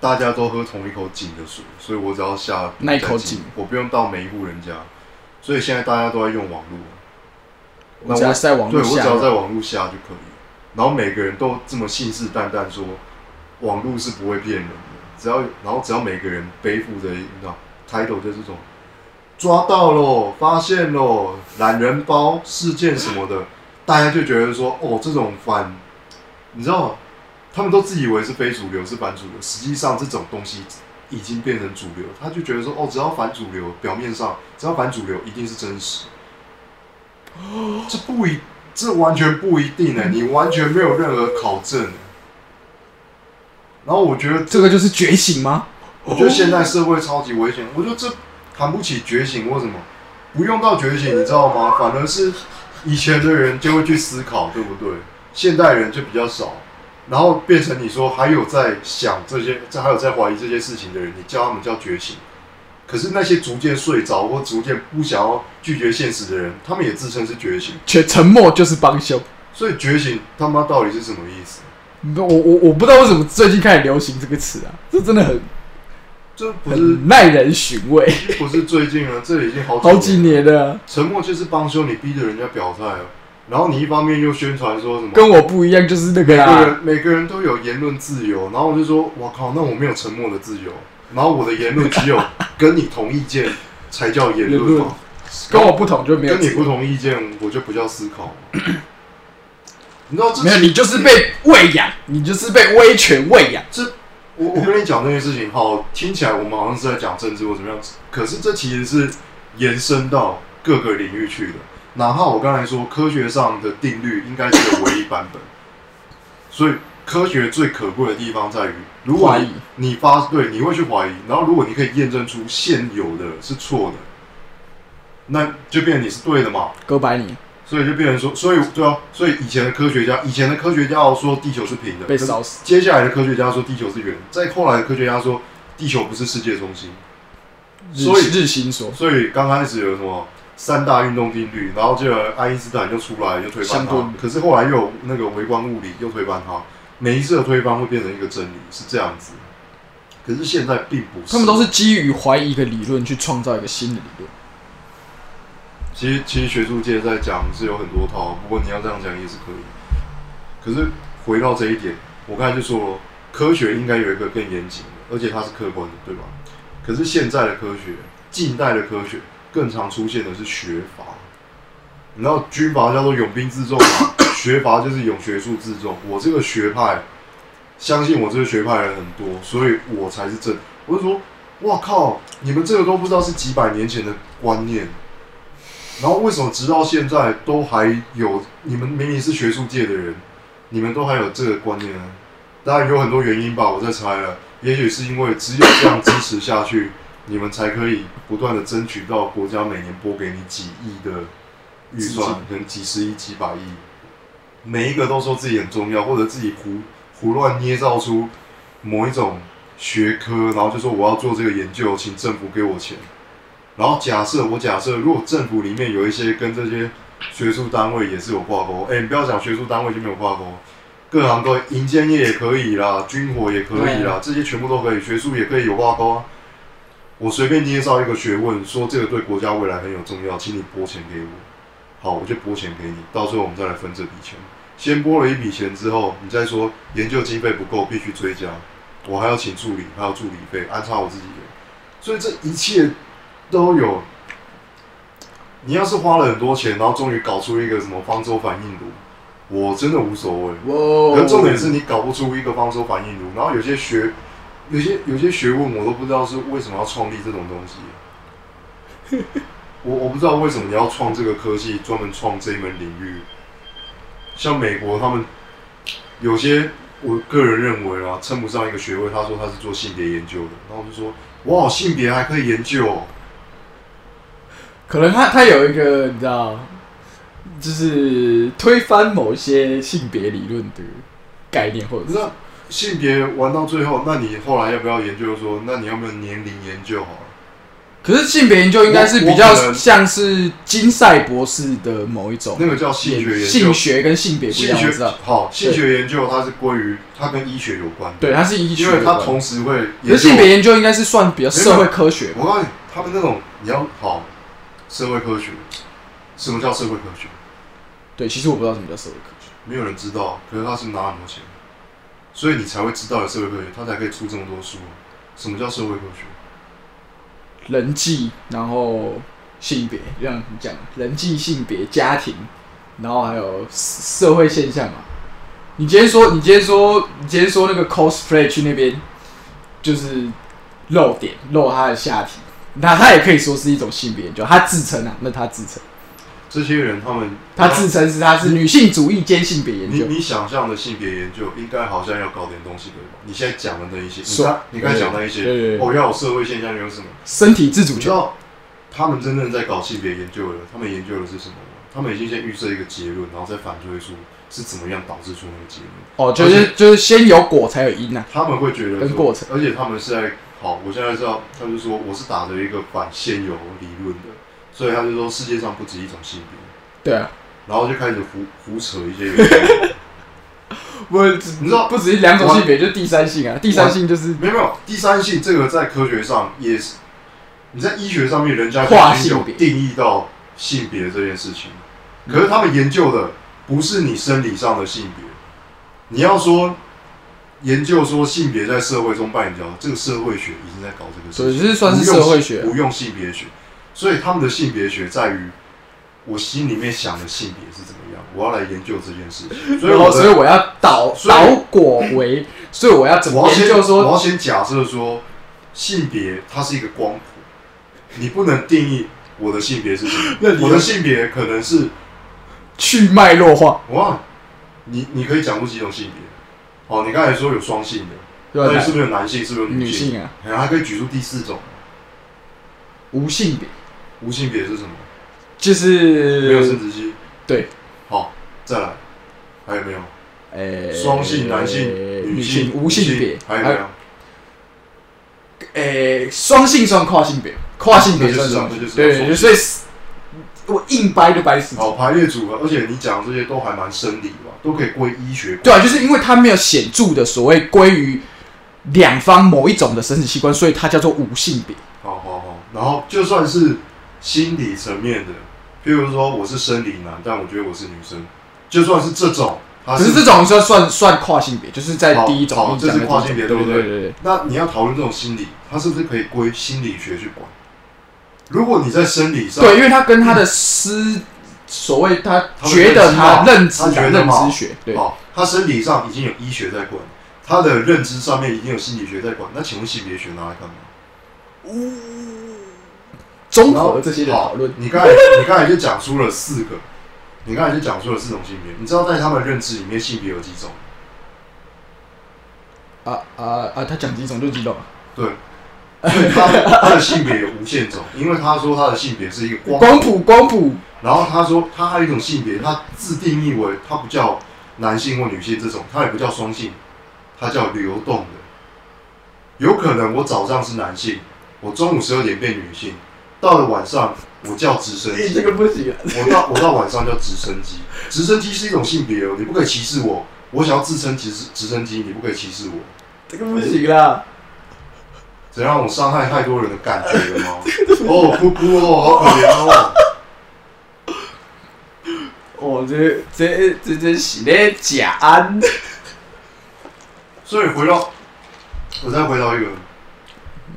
大家都喝同一口井的水，所以我只要下那一口井我不用到每一户人家。所以现在大家都在用网络，我只要是在网对络下我只要在网络下就可以。然后每个人都这么信誓旦旦说网络是不会骗人的，只要然后只要每个人背负着你知道 title 就是这种抓到喽、发现喽、懒人包事件什么的，大家就觉得说哦，这种反，你知道吗？他们都自以为是非主流是反主流，实际上这种东西已经变成主流，他就觉得说哦，只要反主流，表面上只要反主流一定是真实，这不一，这完全不一定哎、你完全没有任何考证、欸。然后我觉得这个就是觉醒吗？我觉得现在社会超级危险，我觉得这谈不起觉醒，为什么？不用到觉醒，你知道吗？反而是以前的人就会去思考，对不对？现代人就比较少，然后变成你说还有在想这些，这还有在怀疑这些事情的人，你叫他们叫觉醒。可是那些逐渐睡着或逐渐不想要拒绝现实的人，他们也自称是觉醒。全沉默就是帮凶。所以觉醒他妈到底是什么意思？我我我不知道为什么最近开始流行这个词啊，这真的很这不是很耐人寻味，不是最近啊，这已经好几好几年了，沉默就是帮凶，你逼着人家表态啊。然后你一方面又宣传说什么，跟我不一样，就是那个每个啦。人每个人都有言论自由，然后我就说，我靠，那我没有沉默的自由，然后我的言论只有跟你同意见才叫言言论论嘛，(laughs) 跟我不同就没有跟你不同意见我就不叫思考嘛。(coughs) 你知道这没有，你就是被喂养，你就是被威权喂养。这我我跟你讲这件事情，好听起来我们好像是在讲政治或怎么样，可是这其实是延伸到各个领域去的。哪怕我刚才说科学上的定律应该是有唯一版本，所以科学最可贵的地方在于，如果你怀疑。你发对，你会去怀疑，然后如果你可以验证出现有的是错的，那就变成你是对的嘛。哥白尼所以就变成说，所以对啊，所以以前的科学家，以前的科学家要说地球是平的，被烧死，接下来的科学家说地球是圆，再后来的科学家说地球不是世界中心。所以日心说所以刚开始有什么三大运动定律，然后就爱因斯坦就出来又推翻它，可是后来又有那个微观物理又推翻它，每一次的推翻会变成一个真理，是这样子。可是现在并不是，他们都是基于怀疑一个理论去创造一个新的理论。其实其实学术界在讲是有很多套，不过你要这样讲也是可以。可是回到这一点，我刚才就说了，科学应该有一个更严谨的，而且它是客观的，对吧？可是现在的科学，近代的科学，更常出现的是学阀。你知道军阀叫做拥兵自重嘛？(coughs) 学阀就是拥学术自重。我这个学派，相信我这个学派人很多，所以我才是正。我就说，哇靠，你们这个都不知道是几百年前的观念。然后为什么直到现在都还有？你们明明是学术界的人，你们都还有这个观念呢？当然有很多原因吧，我在猜了。也许是因为只有这样支持下去，你们才可以不断的争取到国家每年拨给你几亿的预算，可能几十亿、几百亿，每一个都说自己很重要，或者自己胡胡乱捏造出某一种学科，然后就说我要做这个研究，请政府给我钱。然后假设我假设，如果政府里面有一些跟这些学术单位也是有挂钩，哎，你不要讲学术单位就没有挂钩，各行各业，银建业也可以啦，军火也可以啦，这些全部都可以，学术也可以有挂钩啊。我随便捏造一个学问，说这个对国家未来很有重要，请你拨钱给我，好，我就拨钱给你，到最后我们再来分这笔钱。先拨了一笔钱之后，你再说研究经费不够，必须追加，我还要请助理，还要助理费，安插我自己人，所以这一切都有。你要是花了很多钱，然后终于搞出一个什么方舟反应炉，我真的无所谓。哇可重点是你搞不出一个方舟反应炉，然后有些学，有些有些学问我都不知道是为什么要创立这种东西。(laughs) 我我不知道为什么你要创这个科技，专门创这一门领域。像美国他们有些，我个人认为啊，称不上一个学位。他说他是做性别研究的，然后我就说哇，性别还可以研究哦、可能他他有一个你知道，就是推翻某些性别理论的概念，或者是那性别玩到最后，那你后来要不要研究说，那你要不要年龄研究好了？可是性别研究应该是比我我可较能像是金赛博士的某一种那个叫性学研究。性学跟性别不一样，我性学知道。好，性学研究它是归于它跟医学有关，对，它是医学因为它同时会可研究。是性别研究应该是算比较社会科学吧？我告诉你，他们那种你要好社会科学，什么叫社会科学？对，其实我不知道什么叫社会科学。没有人知道，可是他是拿很多钱，所以你才会知道有社会科学，他才可以出这么多书。什么叫社会科学？人际，然后性别，就像你讲，人际、性别、家庭，然后还有社会现象嘛。你今天说，你今天说，你今天说那个 cosplay 去那边，就是露点，露他的下体，那他也可以说是一种性别研究，他自称啊，那他自称，这些人他们他自称是他是女性主义兼性别研究，你你想象的性别研究，应该好像要搞点东西对吧？你现在讲的那一些，你说刚你刚才讲那一些，哦，要有社会现象，有什么？身体自主权，他们真正在搞性别研究的，他们研究的是什么？他们已经先预设一个结论，然后再反推出是怎么样导致出那个结论。哦，就是就是先有果才有因啊，他们会觉得跟过程，而且他们是在好，我现在知道，他就说我是打着一个反现有理论的，所以他就说世界上不止一种性别，对啊，然后就开始胡胡扯一些。(laughs) 原因。不，你知道不只是两种性别，就第三性啊，第三性就是没有没有，第三性这个在科学上也是，你在医学上面人家跨就已经有定义到性别这件事情，可是他们研究的不是你生理上的性别，你要说研究说性别在社会中扮演角色，这个社会学已经在搞这个事所，情，就是算是用社会学啊。不用性别学，所以他们的性别学在于我心里面想的性别是怎么样，我要来研究这件事情，(laughs) 所以我所以我要导 (laughs) 导果为，所以我要怎么研究说，我要先假设说性别它是一个光谱，你不能定义我的性别是什么 (laughs) 那你？我的性别可能是去脉络化，哇，你你可以讲出几种性别？哦，你刚才说有双性的，对是？不是有男性？是不是有女性？性啊，哎，还可以举出第四种，无性别无性别是什么？就是没有生殖器。对，好，再来，还有没有？诶，双性、男性、女性、无性别，还有没有？诶，双性算跨性别，跨性别就是啊对所以我硬掰就掰死。好，排列组合，而且你讲的这些都还蛮生理吧，都可以归医学。对啊，就是因为它没有显著的所谓归于两方某一种的生殖器官，所以它叫做无性别。好好好，然后就算是心理层面的，譬如说我是生理男，但我觉得我是女生，就算是这种，它可是这种算算算跨性别，就是在第一种好好你讲的这是跨性别对对不对对对对。那你要讨论这种心理，它是不是可以归心理学去管？如果你在生理上，对，因为他跟他的思所谓他他的觉得他认认知认他觉得嘛知学，对，好，他生理上已经有医学在管，他的认知上面已经有心理学在管，那请问性别学拿来干嘛？综合这些的讨论，你刚才你刚才就讲出了四个，你刚才就讲出了四种性别。你知道在他们认知里面性别有几种？啊啊啊，他讲几种就几种，对，所以他 (laughs) 他的性别有无限种，因为他说他的性别是一个光光谱光谱，然后他说他还有一种性别，他自定义为他不叫男性或女性这种，他也不叫双性，他叫流动的。有可能我早上是男性，我中午十二点变女性，到了晚上我叫直升机。这个不行啊，我到我到晚上叫直升机，直升机是一种性别哦，你不可以歧视我。我想要自称直直升机，你不可以歧视我。这个不行啦，怎样？我伤害太多人的感觉了吗？(laughs) 哦，哭哭哦，好可怜哦。哦，这这这这是咧假安，所以回到，我再回到一个，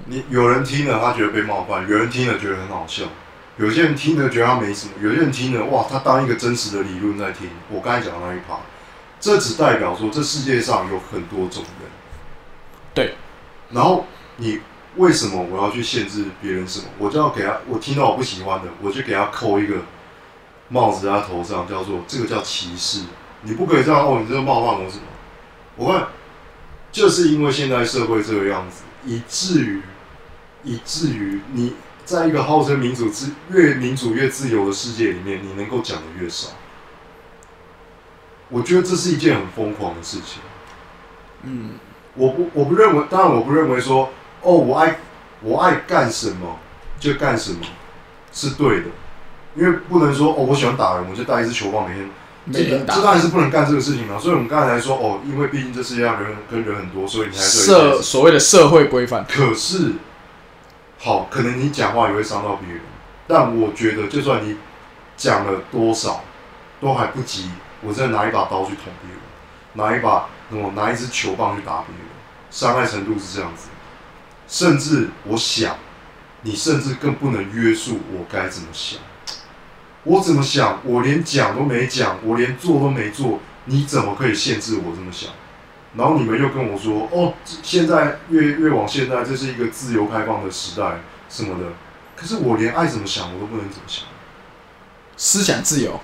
你有人听了他觉得被冒犯，有人听了觉得很好笑，有些人听了觉得他没什么，有些人听了哇，他当一个真实的理论在听。我刚才讲的那一趴，这只代表说这世界上有很多种人。对。然后你为什么我要去限制别人什么？我就要给他，我听到我不喜欢的，我就给他扣一个帽子在他头上，叫做这个叫歧视。你不可以这样哦，你这个冒犯我什么？我看就是因为现在社会这个样子，以至于以至于你在一个号称民主自越民主越自由的世界里面，你能够讲的越少。我觉得这是一件很疯狂的事情。嗯，我不我不认为，当然我不认为说，哦，我爱我爱干什么就干什么是对的，因为不能说哦，我喜欢打人，我就带一支球棒每天打这当然是不能干这个事情了。所以我们刚才说哦，因为毕竟这世界上人跟人很多，所以你还是社所谓的社会规范，可是，好，可能你讲话也会伤到别人，但我觉得就算你讲了多少，都还不及我再拿一把刀去捅别人，拿一把我拿一支球棒去打别人，伤害程度是这样子。甚至我想，你甚至更不能约束我该怎么想。我怎么想，我连讲都没讲，我连做都没做，你怎么可以限制我这么想？然后你们又跟我说，哦，这现在越越往现在，这是一个自由开放的时代什么的。可是我连爱怎么想我都不能怎么想。思想自由，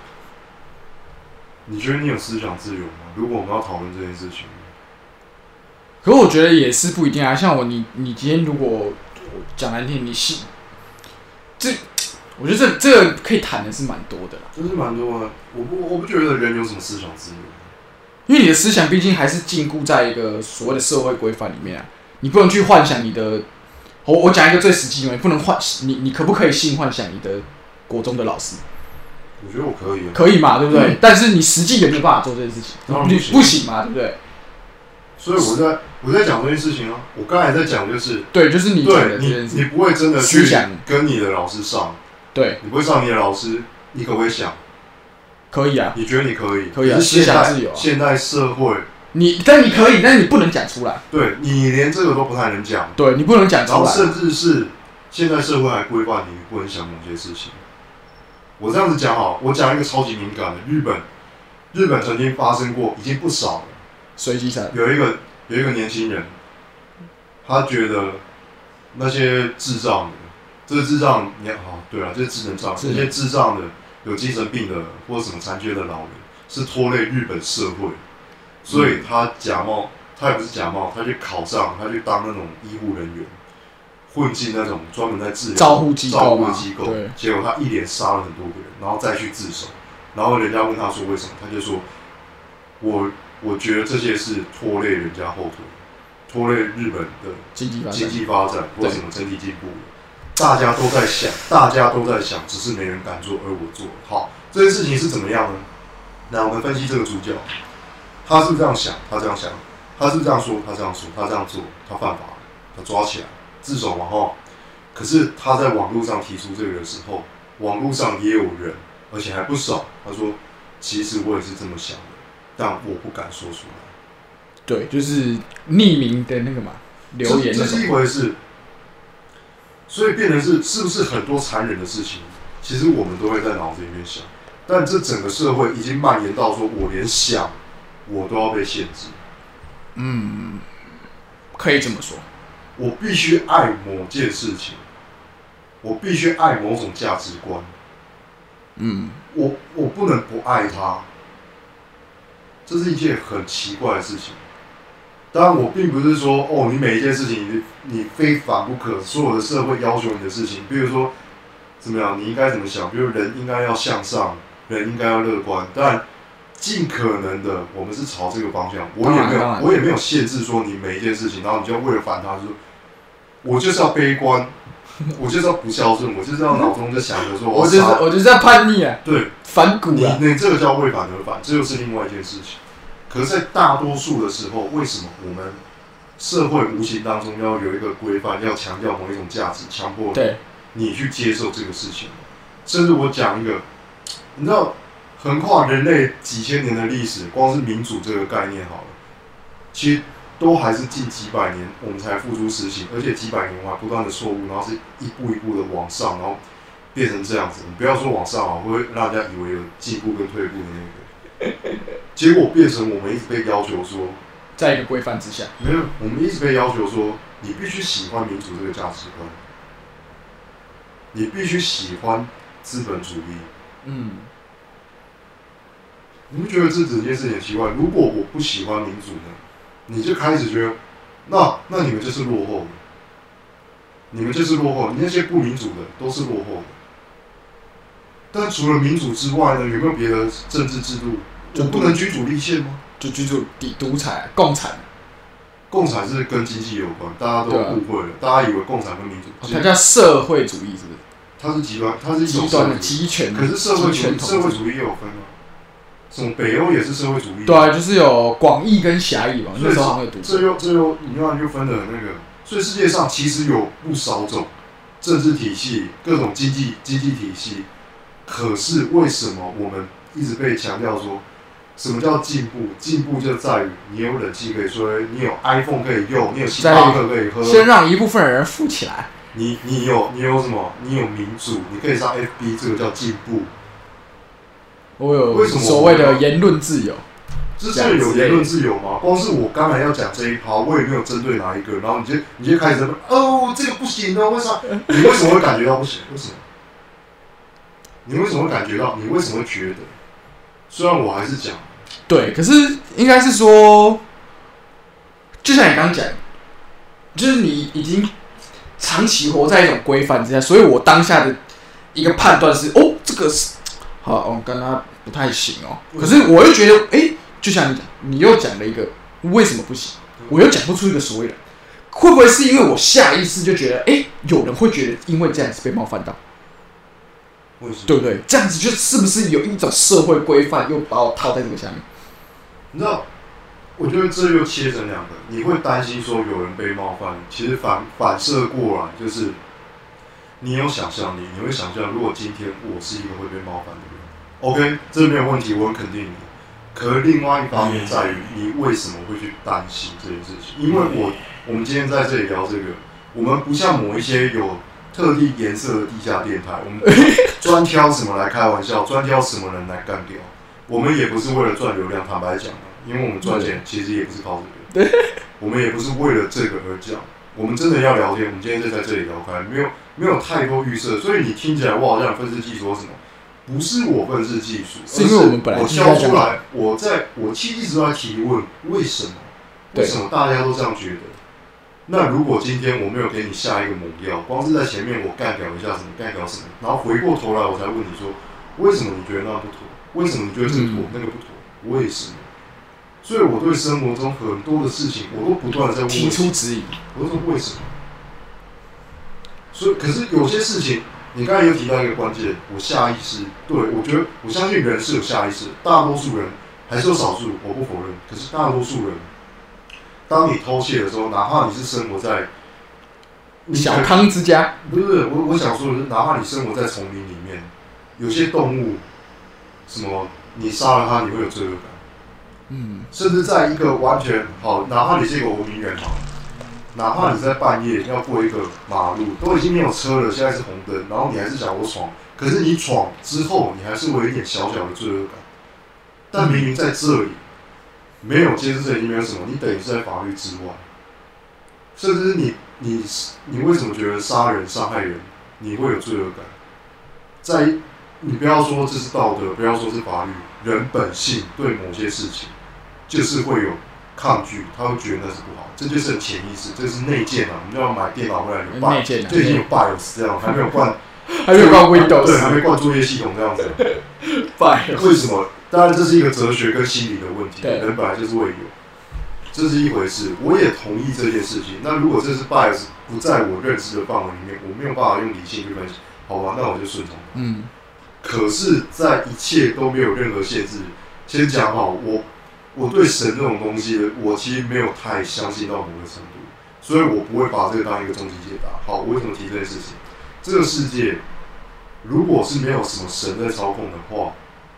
你觉得你有思想自由吗？如果我们要讨论这件事情，可是我觉得也是不一定啊。像我，你你今天如果讲难听，你是这，我觉得这这个可以谈的是蛮多的啦。真是蛮多的。我不我不觉得人有什么思想自由。因为你的思想毕竟还是禁锢在一个所谓的社会规范里面啊，你不能去幻想你的。我我讲一个最实际的，你不能幻你你可不可以性幻想你的国中的老师？我觉得我可以啊。可以嘛，对不对？但是你实际有没有办法做这件事情？不行不行嘛，对不对？所以我在我在讲这件事情啊。我刚才在讲就是，对，就是你你。你不会真的去想跟你的老师上，对，你不会上你的老师，你可不可以想？可以啊，你觉得你可以？可以啊思想自由啊现代社会，你但你可以，但是你不能讲出来。对你连这个都不太能讲。对你不能讲出来。然后甚至是现在社会还规范你不能想某些事情。我这样子讲好，我讲一个超级敏感的，日本，日本曾经发生过，已经不少了。随机赛，有一个有一个年轻人，他觉得那些智障的这个智障，你好哦，对啊，这是智能障，这些智障的、有精神病的或者什么残缺的老人，是拖累日本社会，所以他假冒，他也不是假冒，他去考上，他去当那种医护人员，混进那种专门在治疗照护机照构嘛，顾机构，对，结果他一连杀了很多个人，然后再去自首，然后人家问他说为什么，他就说，我我觉得这些是拖累人家后腿，拖累日本的经济发展经，济发展或对什么整体进步，大家都在想，大家都在想，只是没人敢做，而我做。好，这件事情是怎么样呢？那我们分析这个主角，他是这样想，他这样想，他是这样说，他这样说，他这样做，他犯法了，他抓起来自首嘛哈。可是他在网络上提出这个的时候，网络上也有人，而且还不少。他说：“其实我也是这么想的，但我不敢说出来。”对，就是匿名的那个嘛，留言这是一，回事。所以变成是是不是很多残忍的事情，其实我们都会在脑子里面想，但这整个社会已经蔓延到说，我连想我都要被限制，嗯，可以这么说，我必须爱某件事情，我必须爱某种价值观，嗯，我我不能不爱它，这是一件很奇怪的事情。当然，我并不是说哦，你每一件事情你你非反不可，所有的社会要求你的事情，比如说怎么样，你应该怎么想？比如人应该要向上，人应该要乐观，但尽可能的，我们是朝这个方向。我也没有我也没有限制说你每一件事情，然后你就为了反他，就说我就是要悲观，我就是要不孝顺，我就是要脑中在想着说 (laughs) 我就是我就是要叛逆啊，对，反骨啊，你你这个叫为反而反，这又是另外一件事情。可是，在大多数的时候，为什么我们社会无形当中要有一个规范，要强调某一种价值，强迫对，你去接受这个事情？甚至我讲一个，你知道，横跨人类几千年的历史，光是民主这个概念好了，其实都还是近几百年我们才付诸实行，而且几百年我还不断的错误，然后是一步一步的往上，然后变成这样子。你不要说往上啊，会让人家以为有进步跟退步的那个。(laughs) 结果变成我们一直被要求说，在一个规范之下，没有，我们一直被要求说，你必须喜欢民主这个价值观，你必须喜欢资本主义。嗯，你不觉得这整件事情很奇怪？如果我不喜欢民主呢，你就开始觉得，那那你们就是落后的，你们就是落后，你那些不民主的都是落后的。但除了民主之外呢，有没有别的政治制度？就不能君主立宪吗？就居住抵独裁、共产，共产是跟经济有关，大家都误会了，大家以为共产跟民主，它叫社会主义，是不是？它是极端，它是极端的集权，可是社会主义，社会。主义也有分吗，什么北欧也是社会主义，对啊，就是有广义跟狭义嘛，所以这又这又你看又分的很那个，所以世界上其实有不少种政治体系、各种经济经济体系，可是为什么我们一直被强调说，什么叫进步？进步就在于你有冷气可以吹，你有 iPhone 可以用，你有星巴克可以喝，先让一部分人富起来。你你有你有什么？你有民主，你可以上 FB，这个叫进步。我有为什么所谓的言论自由，这是有言论自由吗？光是我刚才要讲这一趴，我也没有针对哪一个，然后你就你就开始哦，这个不行的，为啥？你为什么会感觉到不行？为什么？你为什么会感觉到？你为什么会觉得？虽然我还是讲，对，可是应该是说，就像你刚刚讲，就是你已经长期活在一种规范之下，所以我当下的一个判断是，哦，这个是好，我跟他不太行哦。可是我又觉得，哎、就像你讲，你又讲了一个为什么不行，我又讲不出一个所谓的。会不会是因为我下意识就觉得，哎、有人会觉得因为这样子被冒犯到？对不对？这样子就是不是有一种社会规范又把我套在这个下面？你知道，我觉得这又切成两个，你会担心说有人被冒犯，其实反反射过来就是，你有想象力，你会想象如果今天我是一个会被冒犯的人，OK，这没有问题，我很肯定你。可是另外一方面在于，你为什么会去担心这件事情？因为我我们今天在这里聊这个，我们不像某一些有特地颜色的地下电台，我们专挑什么来开玩笑，专挑什么人来干掉。我们也不是为了赚流量，坦白讲啊，因为我们赚钱其实也不是靠这个，我们也不是为了这个而讲。我们真的要聊天，我们今天就在这里聊开，没有没有太多预设，所以你听起来我好像分析技术什么，不是我分析技术，是因为我们本来我出来，我在我其实一直都在提问，为什么？为什么大家都这样觉得？那如果今天我没有给你下一个猛药，光是在前面我干掉一下什么干掉什么，然后回过头来我才问你说，为什么你觉得那不妥？为什么你觉得这个妥、嗯那个不妥？为什么？所以我对生活中很多的事情，我都不断的在问提出质疑，我都说为什么？所以，可是有些事情，你刚才有提到一个关键，我下意识，对我觉得我相信人是有下意识的，大多数人还是有少数，我不否认。可是大多数人，当你偷窃的时候，哪怕你是生活在小康之家，不是我我想说的是，哪怕你生活在丛林里面，有些动物，什么你杀了它，你会有罪恶感。嗯，甚至在一个完全好，哪怕你是一个文明人好，哪怕你在半夜要过一个马路，都已经没有车了，现在是红灯，然后你还是想我闯，可是你闯之后，你还是会有一点小小的罪恶感。但明明在这里没有监视证已经没有什么，你等于是在法律之外。甚至是你你你为什么觉得杀人伤害人你会有罪恶感？在你不要说这是道德，不要说是法律，人本性对某些事情就是会有抗拒，他会觉得那是不好，这就是潜意识，这是内建啊。我们要买电脑回来有啊最近有 BIOS 这样，还没有换，还没有挂 (laughs) 对，还 Windows，还没换作业系统这样子。(laughs) 拜为什么？当然这是一个哲学跟心理的问题，对人本来就是会有，这是一回事。我也同意这件事情。那如果这是 bias 不在我认知的范围里面，我没有办法用理性去分析，好吧，那我就顺从。嗯，可是，在一切都没有任何限制，先讲好，我我对神这种东西，我其实没有太相信到某个程度，所以我不会把这个当一个终极解答。好，我为什么提这件事情？这个世界如果是没有什么神在操控的话，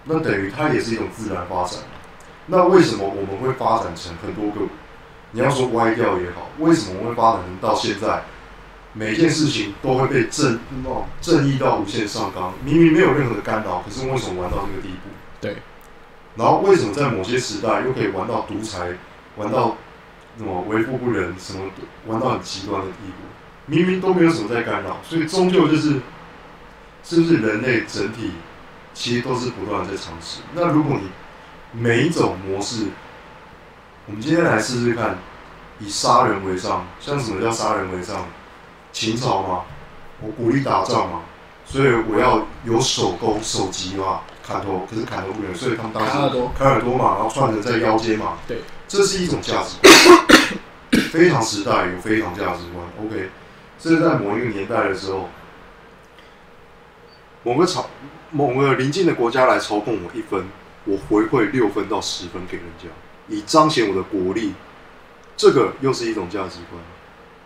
那等于它也是一种自然发展。那为什么我们会发展成很多个？你要说歪掉也好，为什么我们会发展成到现在？每件事情都会被正哦正义到无限上纲，明明没有任何的干扰，可是为什么玩到这个地步？对。然后为什么在某些时代又可以玩到独裁，玩到什么为富不仁，什么玩到很极端的地步？明明都没有什么在干扰，所以终究就是，是不是人类整体其实都是不断在尝试？那如果你每一种模式，我们今天来试试看，以杀人为上，像什么叫杀人为上？秦朝嘛，我鼓励打仗嘛，所以我要有手工手击嘛，砍头，可是砍头不能，所以他们当时砍耳朵砍耳朵嘛，然后串着在腰间嘛，对，这是一种价值观，(coughs) 非常时代有非常价值观，OK，这是在某一个年代的时候，某个朝某个邻近的国家来操控我一分，我回馈六分到十分给人家，以彰显我的国力，这个又是一种价值观。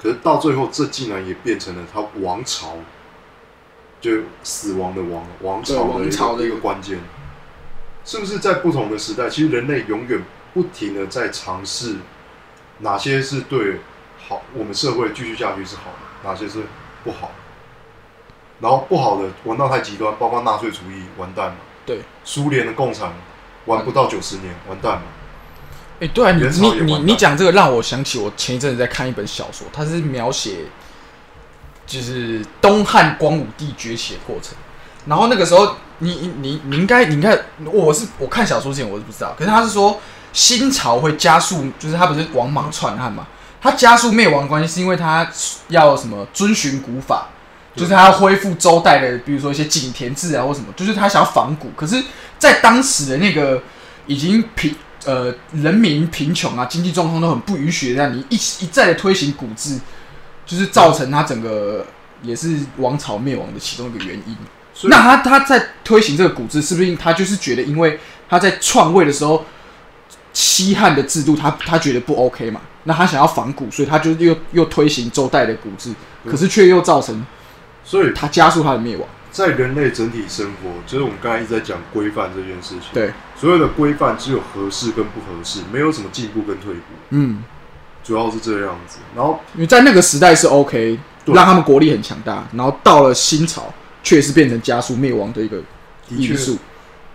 可是到最后，这竟然也变成了他王朝，就死亡的王王朝的一个王朝的一个关键，是不是在不同的时代，其实人类永远不停的在尝试哪些是对好，我们社会继续下去是好的，哪些是不好，然后不好的玩到太极端，包括纳粹主义完蛋嘛，对，苏联的共产玩不到九十年完蛋嘛，哎、对啊，你你你讲这个让我想起我前一阵子在看一本小说，它是描写就是东汉光武帝崛起的过程。然后那个时候，你你你你应该你应该，我是我看小说之前我是不知道，可是他是说新朝会加速，就是他不是王莽篡汉嘛，他加速灭亡关系是因为他要什么遵循古法，就是他要恢复周代的，比如说一些井田制啊或什么，就是他想要仿古。可是，在当时的那个已经贫呃人民贫穷啊，经济状况都很不允许的，让你一一再的推行古制，就是造成他整个也是王朝灭亡的其中一个原因。那他他在推行这个古制，是不是他就是觉得，因为他在篡位的时候，西汉的制度他他觉得不 OK 嘛？那他想要仿古，所以他就又又推行周代的古制，可是却又造成所以他加速他的灭亡。在人类整体生活，就是我们刚才一直在讲规范这件事情。对，所有的规范只有合适跟不合适，没有什么进步跟退步，嗯，主要是这样子。然后因为在那个时代是 OK，让他们国力很强大，然后到了新朝，确实变成加速灭亡的一个因素。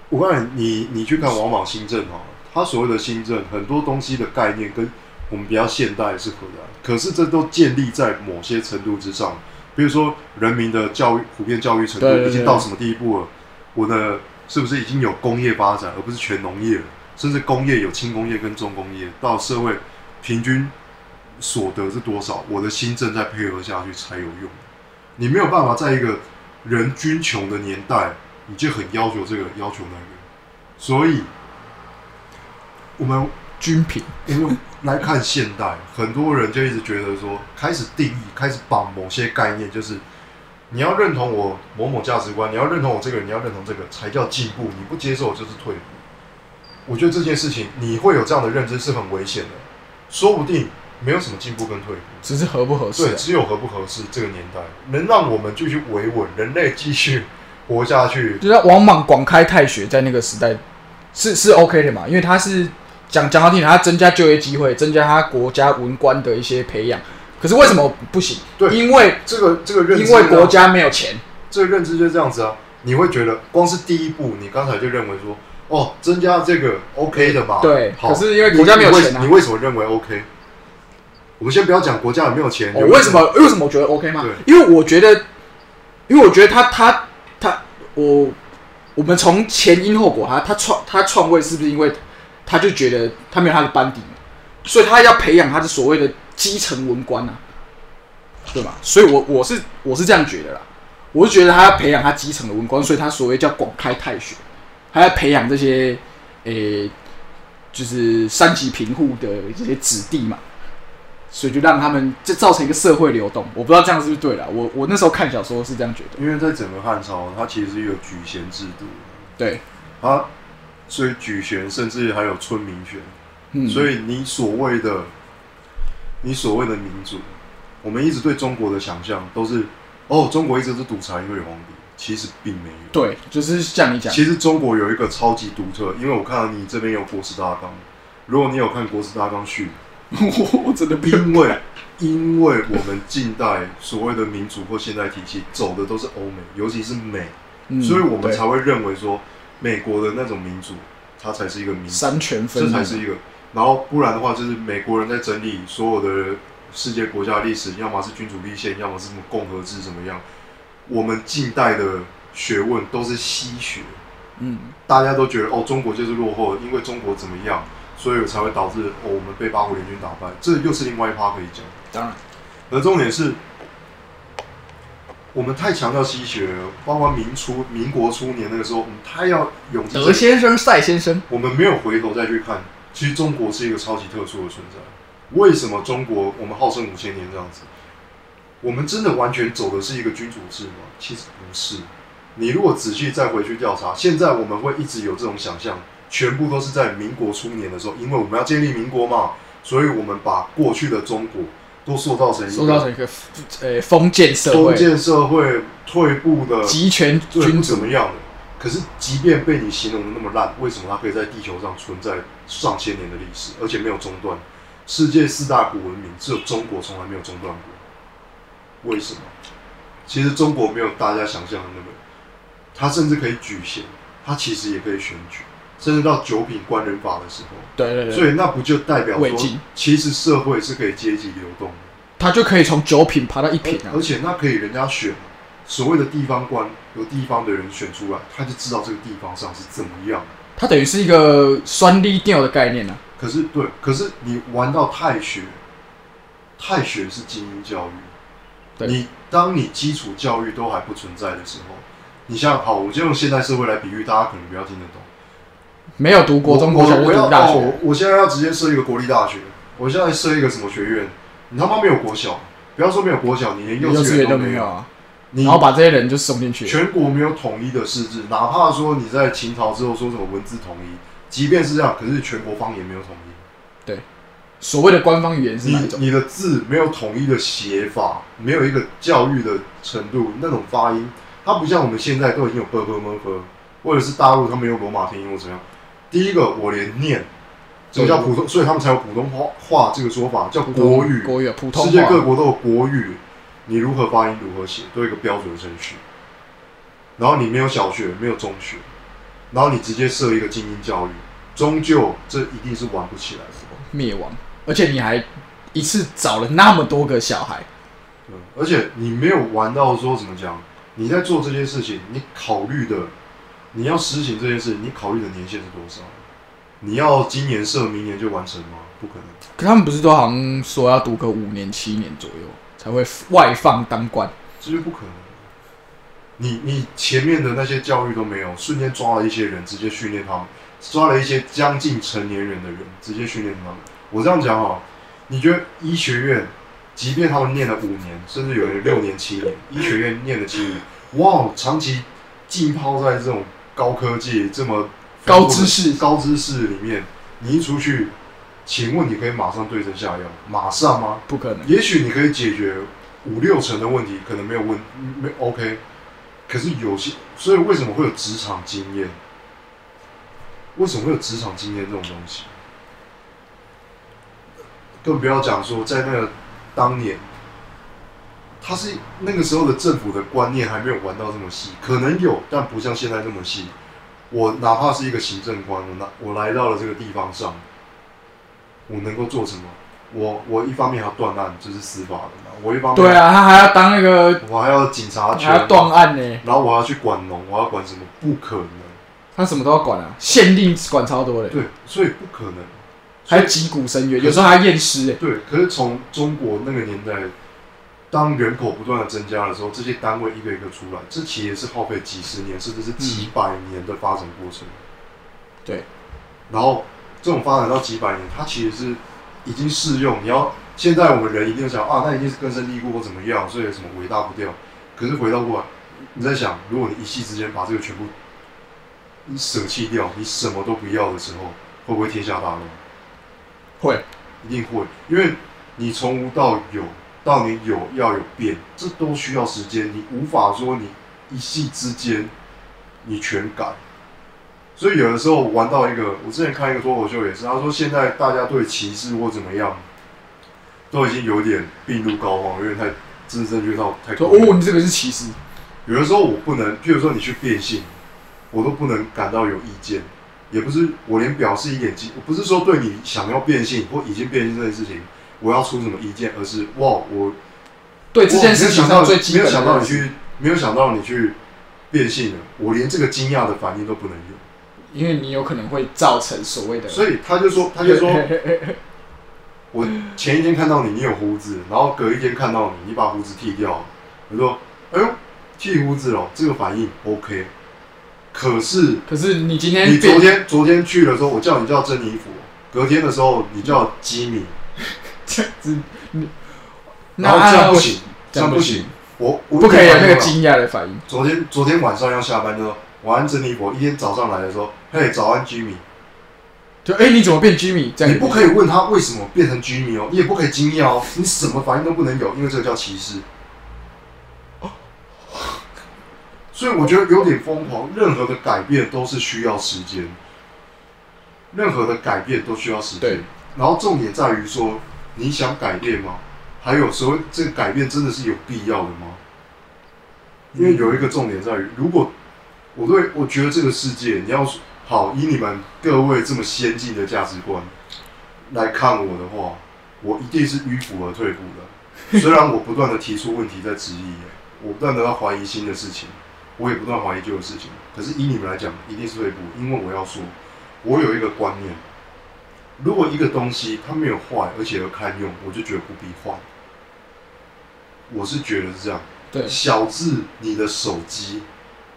我告诉你，你你去看王莽新政哈，他所谓的新政，很多东西的概念跟我们比较现代是合的，可是这都建立在某些程度之上，比如说人民的教育普遍教育程度已经到什么地步了？我的是不是已经有工业发展，而不是全农业了？甚至工业有轻工业跟重工业，到社会平均所得是多少？我的新政再配合下去才有用。你没有办法在一个人均穷的年代，你就很要求这个要求那个，所以我们均贫，因为来看现代，很多人就一直觉得说，开始定义，开始绑某些概念，就是你要认同我某某价值观，你要认同我这个人，你要认同这个才叫进步，你不接受就是退步。我觉得这件事情你会有这样的认知是很危险的，说不定没有什么进步跟退步。只是合不合适对，啊。只有合不合适这个年代，能让我们继续维稳，人类继续活下去。就是王莽广开太学，在那个时代是是 OK 的嘛，因为他是讲讲好听点，他增加就业机会，增加他国家文官的一些培养。可是为什么不行？对因为这个这个认知，因为国家没有钱。这个认知就是这样子啊。你会觉得光是第一步，你刚才就认为说，哦，增加这个 OK 的吧？对，好可是因为国家没有钱啊你你。为什么认为 OK？我们先不要讲国家有没有钱，哦，有有为什么？为什么我觉得 OK 吗对？因为我觉得，因为我觉得他他他我我们从前因后果，他他创他创位是不是因为他就觉得他没有他的班底，所以他要培养他的所谓的基层文官啊，对吧？所以我我是我是这样觉得啦，我是觉得他要培养他基层的文官，所以他所谓叫广开太学，他要培养这些诶、就是三级贫户的这些子弟嘛。所以就让他们就造成一个社会流动。我不知道这样是不是对了。我我那时候看小说是这样觉得。因为在整个汉朝，它其实是有举贤制度，对，它所以举选甚至还有村民选，嗯，所以你所谓的你所谓的民主，我们一直对中国的想象都是哦，中国一直是独裁，因为有皇帝，其实并没有。对，就是像你讲，其实中国有一个超级独特，因为我看到你这边有国史大纲，如果你有看国史大纲序，(laughs) 我真的因为因为我们近代所谓的民主或现代体系走的都是欧美，尤其是美，嗯所以我们才会认为说美国的那种民主，它才是一个民主，三权分这立，才是一个。然后不然的话，就是美国人在整理所有的世界国家历史，要么是君主立宪，要么是什么共和制怎么样。我们近代的学问都是西学，嗯，大家都觉得哦，中国就是落后，因为中国怎么样，所以才会导致哦我们被八国联军打败。这又是另外一趴可以讲。当然，而重点是，我们太强调西学了，包括民初、民国初年那个时候，我们太要勇气德先生、赛先生，我们没有回头再去看，其实中国是一个超级特殊的存在。为什么中国我们号称五千年这样子？我们真的完全走的是一个君主制吗？其实不是。你如果仔细再回去调查，现在我们会一直有这种想象，全部都是在民国初年的时候，因为我们要建立民国嘛，所以我们把过去的中国都塑造成一个塑造成一个呃封建社会、封建社会退步的集权君主，怎么样的。可是，即便被你形容的那么烂，为什么它可以在地球上存在上千年的历史，而且没有中断？世界四大古文明，只有中国从来没有中断过。为什么？其实中国没有大家想象的那么，它甚至可以举贤，它其实也可以选举，甚至到九品官人法的时候，对对对，所以那不就代表说，其实社会是可以阶级流动的？他就可以从九品爬到一品啊而。且那可以人家选，所谓的地方官由地方的人选出来，他就知道这个地方上是怎么样。他等于是一个酸力调的概念啊。可是对，可是你玩到太学，太学是精英教育。对你当你基础教育都还不存在的时候，你想想好，我就用现代社会来比喻，大家可能比较听得懂。没有读国中、国小就我学，哦我我现在要直接设一个国立大学，我现在设一个什么学院？你他妈没有国小，不要说没有国小，你连幼幼稚园园都没有。啊。你然后把这些人就送进去，全国没有统一的师资，哪怕说你在秦朝之后说什么文字统一，即便是这样，可是全国方言没有统一。对所谓的官方语言是哪一种？你你的字没有统一的写法，没有一个教育的程度，那种发音，它不像我们现在都已经有 b b m f，或者是大陆他们用罗马拼音或怎么样。第一个我连念，这个叫普通，所以他们才有普通话话这个说法，叫国语。国语啊普通世界各，国都有国语，你如何发音，如何写，都有一个标准的程序。然后你没有小学，没有中学，然后你直接设一个精英教育，终究这一定是玩不起来的。灭亡，而且你还一次找了那么多个小孩，对，而且你没有玩到说怎么讲，你在做这件事情，你考虑的，你要实行这件事，你考虑的年限是多少？你要今年设，明年就完成吗？不可能。可他们不是都好像说要读个五年、七年左右才会外放当官？这就不可能。你你前面的那些教育都没有，瞬间抓了一些人，直接训练他们，抓了一些将近成年人的人，直接训练他们。我这样讲哈，你觉得医学院，即便他们念了五年，甚至有人六年、七年，医学院念了七年，哇，长期浸泡在这种高科技、这么高知识高知识里面，你一出去，请问你可以马上对症下药？马上吗？不可能。也许你可以解决五六成的问题，可能没有问没 OK，可是有些，所以为什么会有职场经验？为什么会有职场经验这种东西？更不要讲说在那个当年，他是那个时候的政府的观念还没有玩到这么细，可能有，但不像现在这么细。我哪怕是一个行政官，我来我来到了这个地方上，我能够做什么？我我一方面还要断案，就是司法的嘛。我一方面对，啊，他还要当那个，我还要警察还要权，断案呢，然后我要去管农，我要管什么？不可能。他什么都要管啊，限令管超多的，对，所以不可能。还有击鼓声乐，有时候还要验尸哎。对，可是从中国那个年代，当人口不断的增加的时候，这些单位一个一个出来，这其实是耗费几十年，甚至是几百年的发展过程。对，然后这种发展到几百年，它其实是已经适用。你要现在我们人一定想啊，那一定是根深蒂固或怎么样，所以什么伟大不掉。可是回到过来，你在想，如果你一夕之间把这个全部你舍弃掉，你什么都不要的时候，会不会天下大乱？会，一定会，因为你从无到有，到你有要有变，这都需要时间，你无法说你一夕之间你全改。所以有的时候玩到一个，我之前看一个脱口秀也是，他说现在大家对歧视或怎么样，都已经有点病入膏肓，有点太真正确到太说哦，你这个是歧视，有的时候我不能，譬如说你去变性，我都不能感到有意见，也不是我连表示一点意，我不是说对你想要变性或已经变性这件事情，我要出什么意见，而是哇，我对这件事情到上最基本的没有想到你去，没有想到你去变性了，我连这个惊讶的反应都不能有，因为你有可能会造成所谓的，所以他就说，他就说，(laughs) 我前一天看到你，你有胡子，然后隔一天看到你，你把胡子剃掉了，我说，哎呦，剃胡子了，这个反应 OK，可是可是你今天你，昨天昨天去的时候，我叫你叫珍妮佛，隔天的时候你叫吉米，这样子，然后这样不行，这样不行我我不可以有那个惊讶的反应。昨天昨天晚上要下班的时候，晚安珍妮佛，一天早上来的时候，嘿，早安，Jimmy，就哎、你怎么变 Jimmy？这样你不可以问他为什么变成 Jimmy 哦，你也不可以惊讶哦，你什么反应都不能有，因为这个叫歧视。(laughs) 所以我觉得有点疯狂，任何的改变都是需要时间，任何的改变都需要时对间。然后重点在于说，你想改变吗？还有所谓这个改变真的是有必要的吗？因为有一个重点在于，如果我对我觉得这个世界，你要好以你们各位这么先进的价值观来看我的话，我一定是迂腐而退步的。(laughs) 虽然我不断的提出问题在质疑，我不断的要怀疑新的事情，我也不断怀疑旧的事情。可是以你们来讲，一定是退步，因为我要说，我有一个观念，如果一个东西它没有坏，而且又堪用，我就觉得不必换。我是觉得是这样。对，小智你的手机，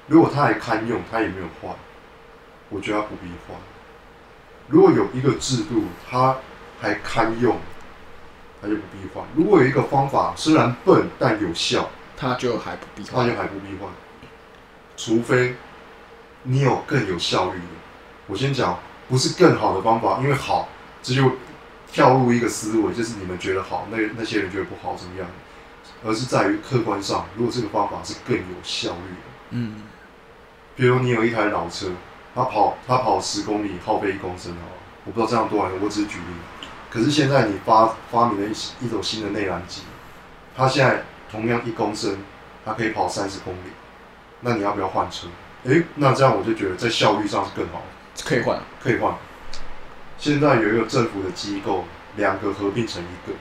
如果它还堪用，它也没有坏，我觉得它不必换。如果有一个制度，它还堪用，它就不必换。如果有一个方法虽然笨但有效，它就还不必那就还不必换。除非你有更有效率的。我先讲，不是更好的方法，因为好，这就跳入一个思维，就是你们觉得好，那那些人觉得不好，怎么样？而是在于客观上，如果这个方法是更有效率的。嗯，比如你有一台老车，它跑它跑十公里耗费一公升哦，我不知道这样多少人，我只是举例。可是现在你发发明了一一种新的内燃机，它现在同样一公升，它可以跑三十公里，那你要不要换车？诶，那这样我就觉得在效率上是更好，可以换。可以换。现在有一个政府的机构，两个合并成一个，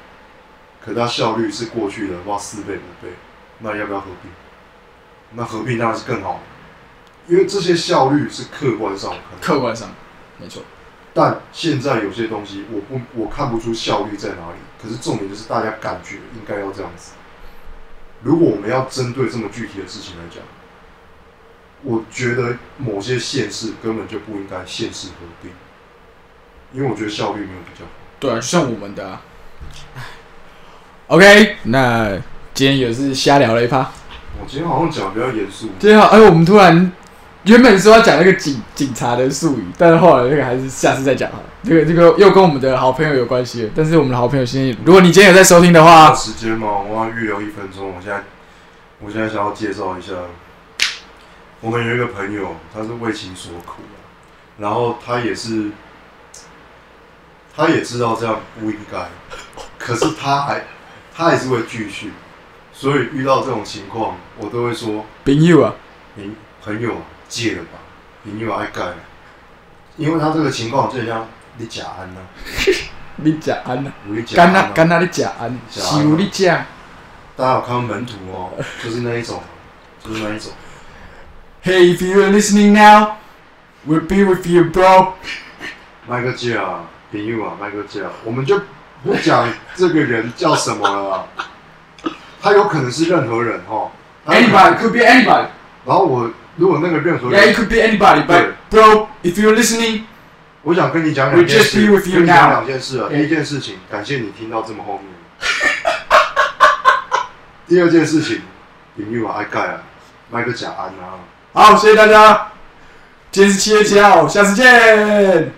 可它效率是过去的哇四倍五倍，那要不要合并？那合并当然是更好的，因为这些效率是客观上看的客观上，没错，但现在有些东西我不我看不出效率在哪里，可是重点就是大家感觉应该要这样子。如果我们要针对这么具体的事情来讲，我觉得某些县市根本就不应该县市合并，因为我觉得效率没有比较好。对啊，就像我们的、啊。OK，那今天也是瞎聊了一趴。我今天好像讲得比较严肃，今天好，哎，我们突然原本说要讲那个警警察的术语，但是后来那个还是下次再讲好了。这个这个又跟我们的好朋友有关系了，但是我们的好朋友现在，如果你今天有在收听的话，时间嘛？我要预留一分钟。我现在我现在想要介绍一下，我们有一个朋友，他是为情所苦啊，然后他也是，他也知道这样不应该，可是他还他还是会继续，所以遇到这种情况，我都会说，朋友啊，你朋友啊戒了吧，朋友爱改，因为他这个情况就像你假安呐、(laughs) 你假安呐，干呐干呐你假安，是有你假。大家有看门徒哦，就是那一种，就是那一种。Hey, if you're listening now, we'll be with you, bro. 麦克价，朋友啊，麦克价，我们就不讲这个人叫什么了啊，他有可能是任何人哈。他有可能 Anybody could be anybody. 然后我如果那个任何 Yeah, 人 it，could be anybody. But bro, if you're listening, 我想跟你讲两 We'll 件 just 事，be with you 跟你讲 now 两件事啊。第一件事情，感谢你听到这么后面。第二件事情，朋友啊，爱盖啊，麦克甲安啊。好，谢谢大家。今天是七月七号，下次见。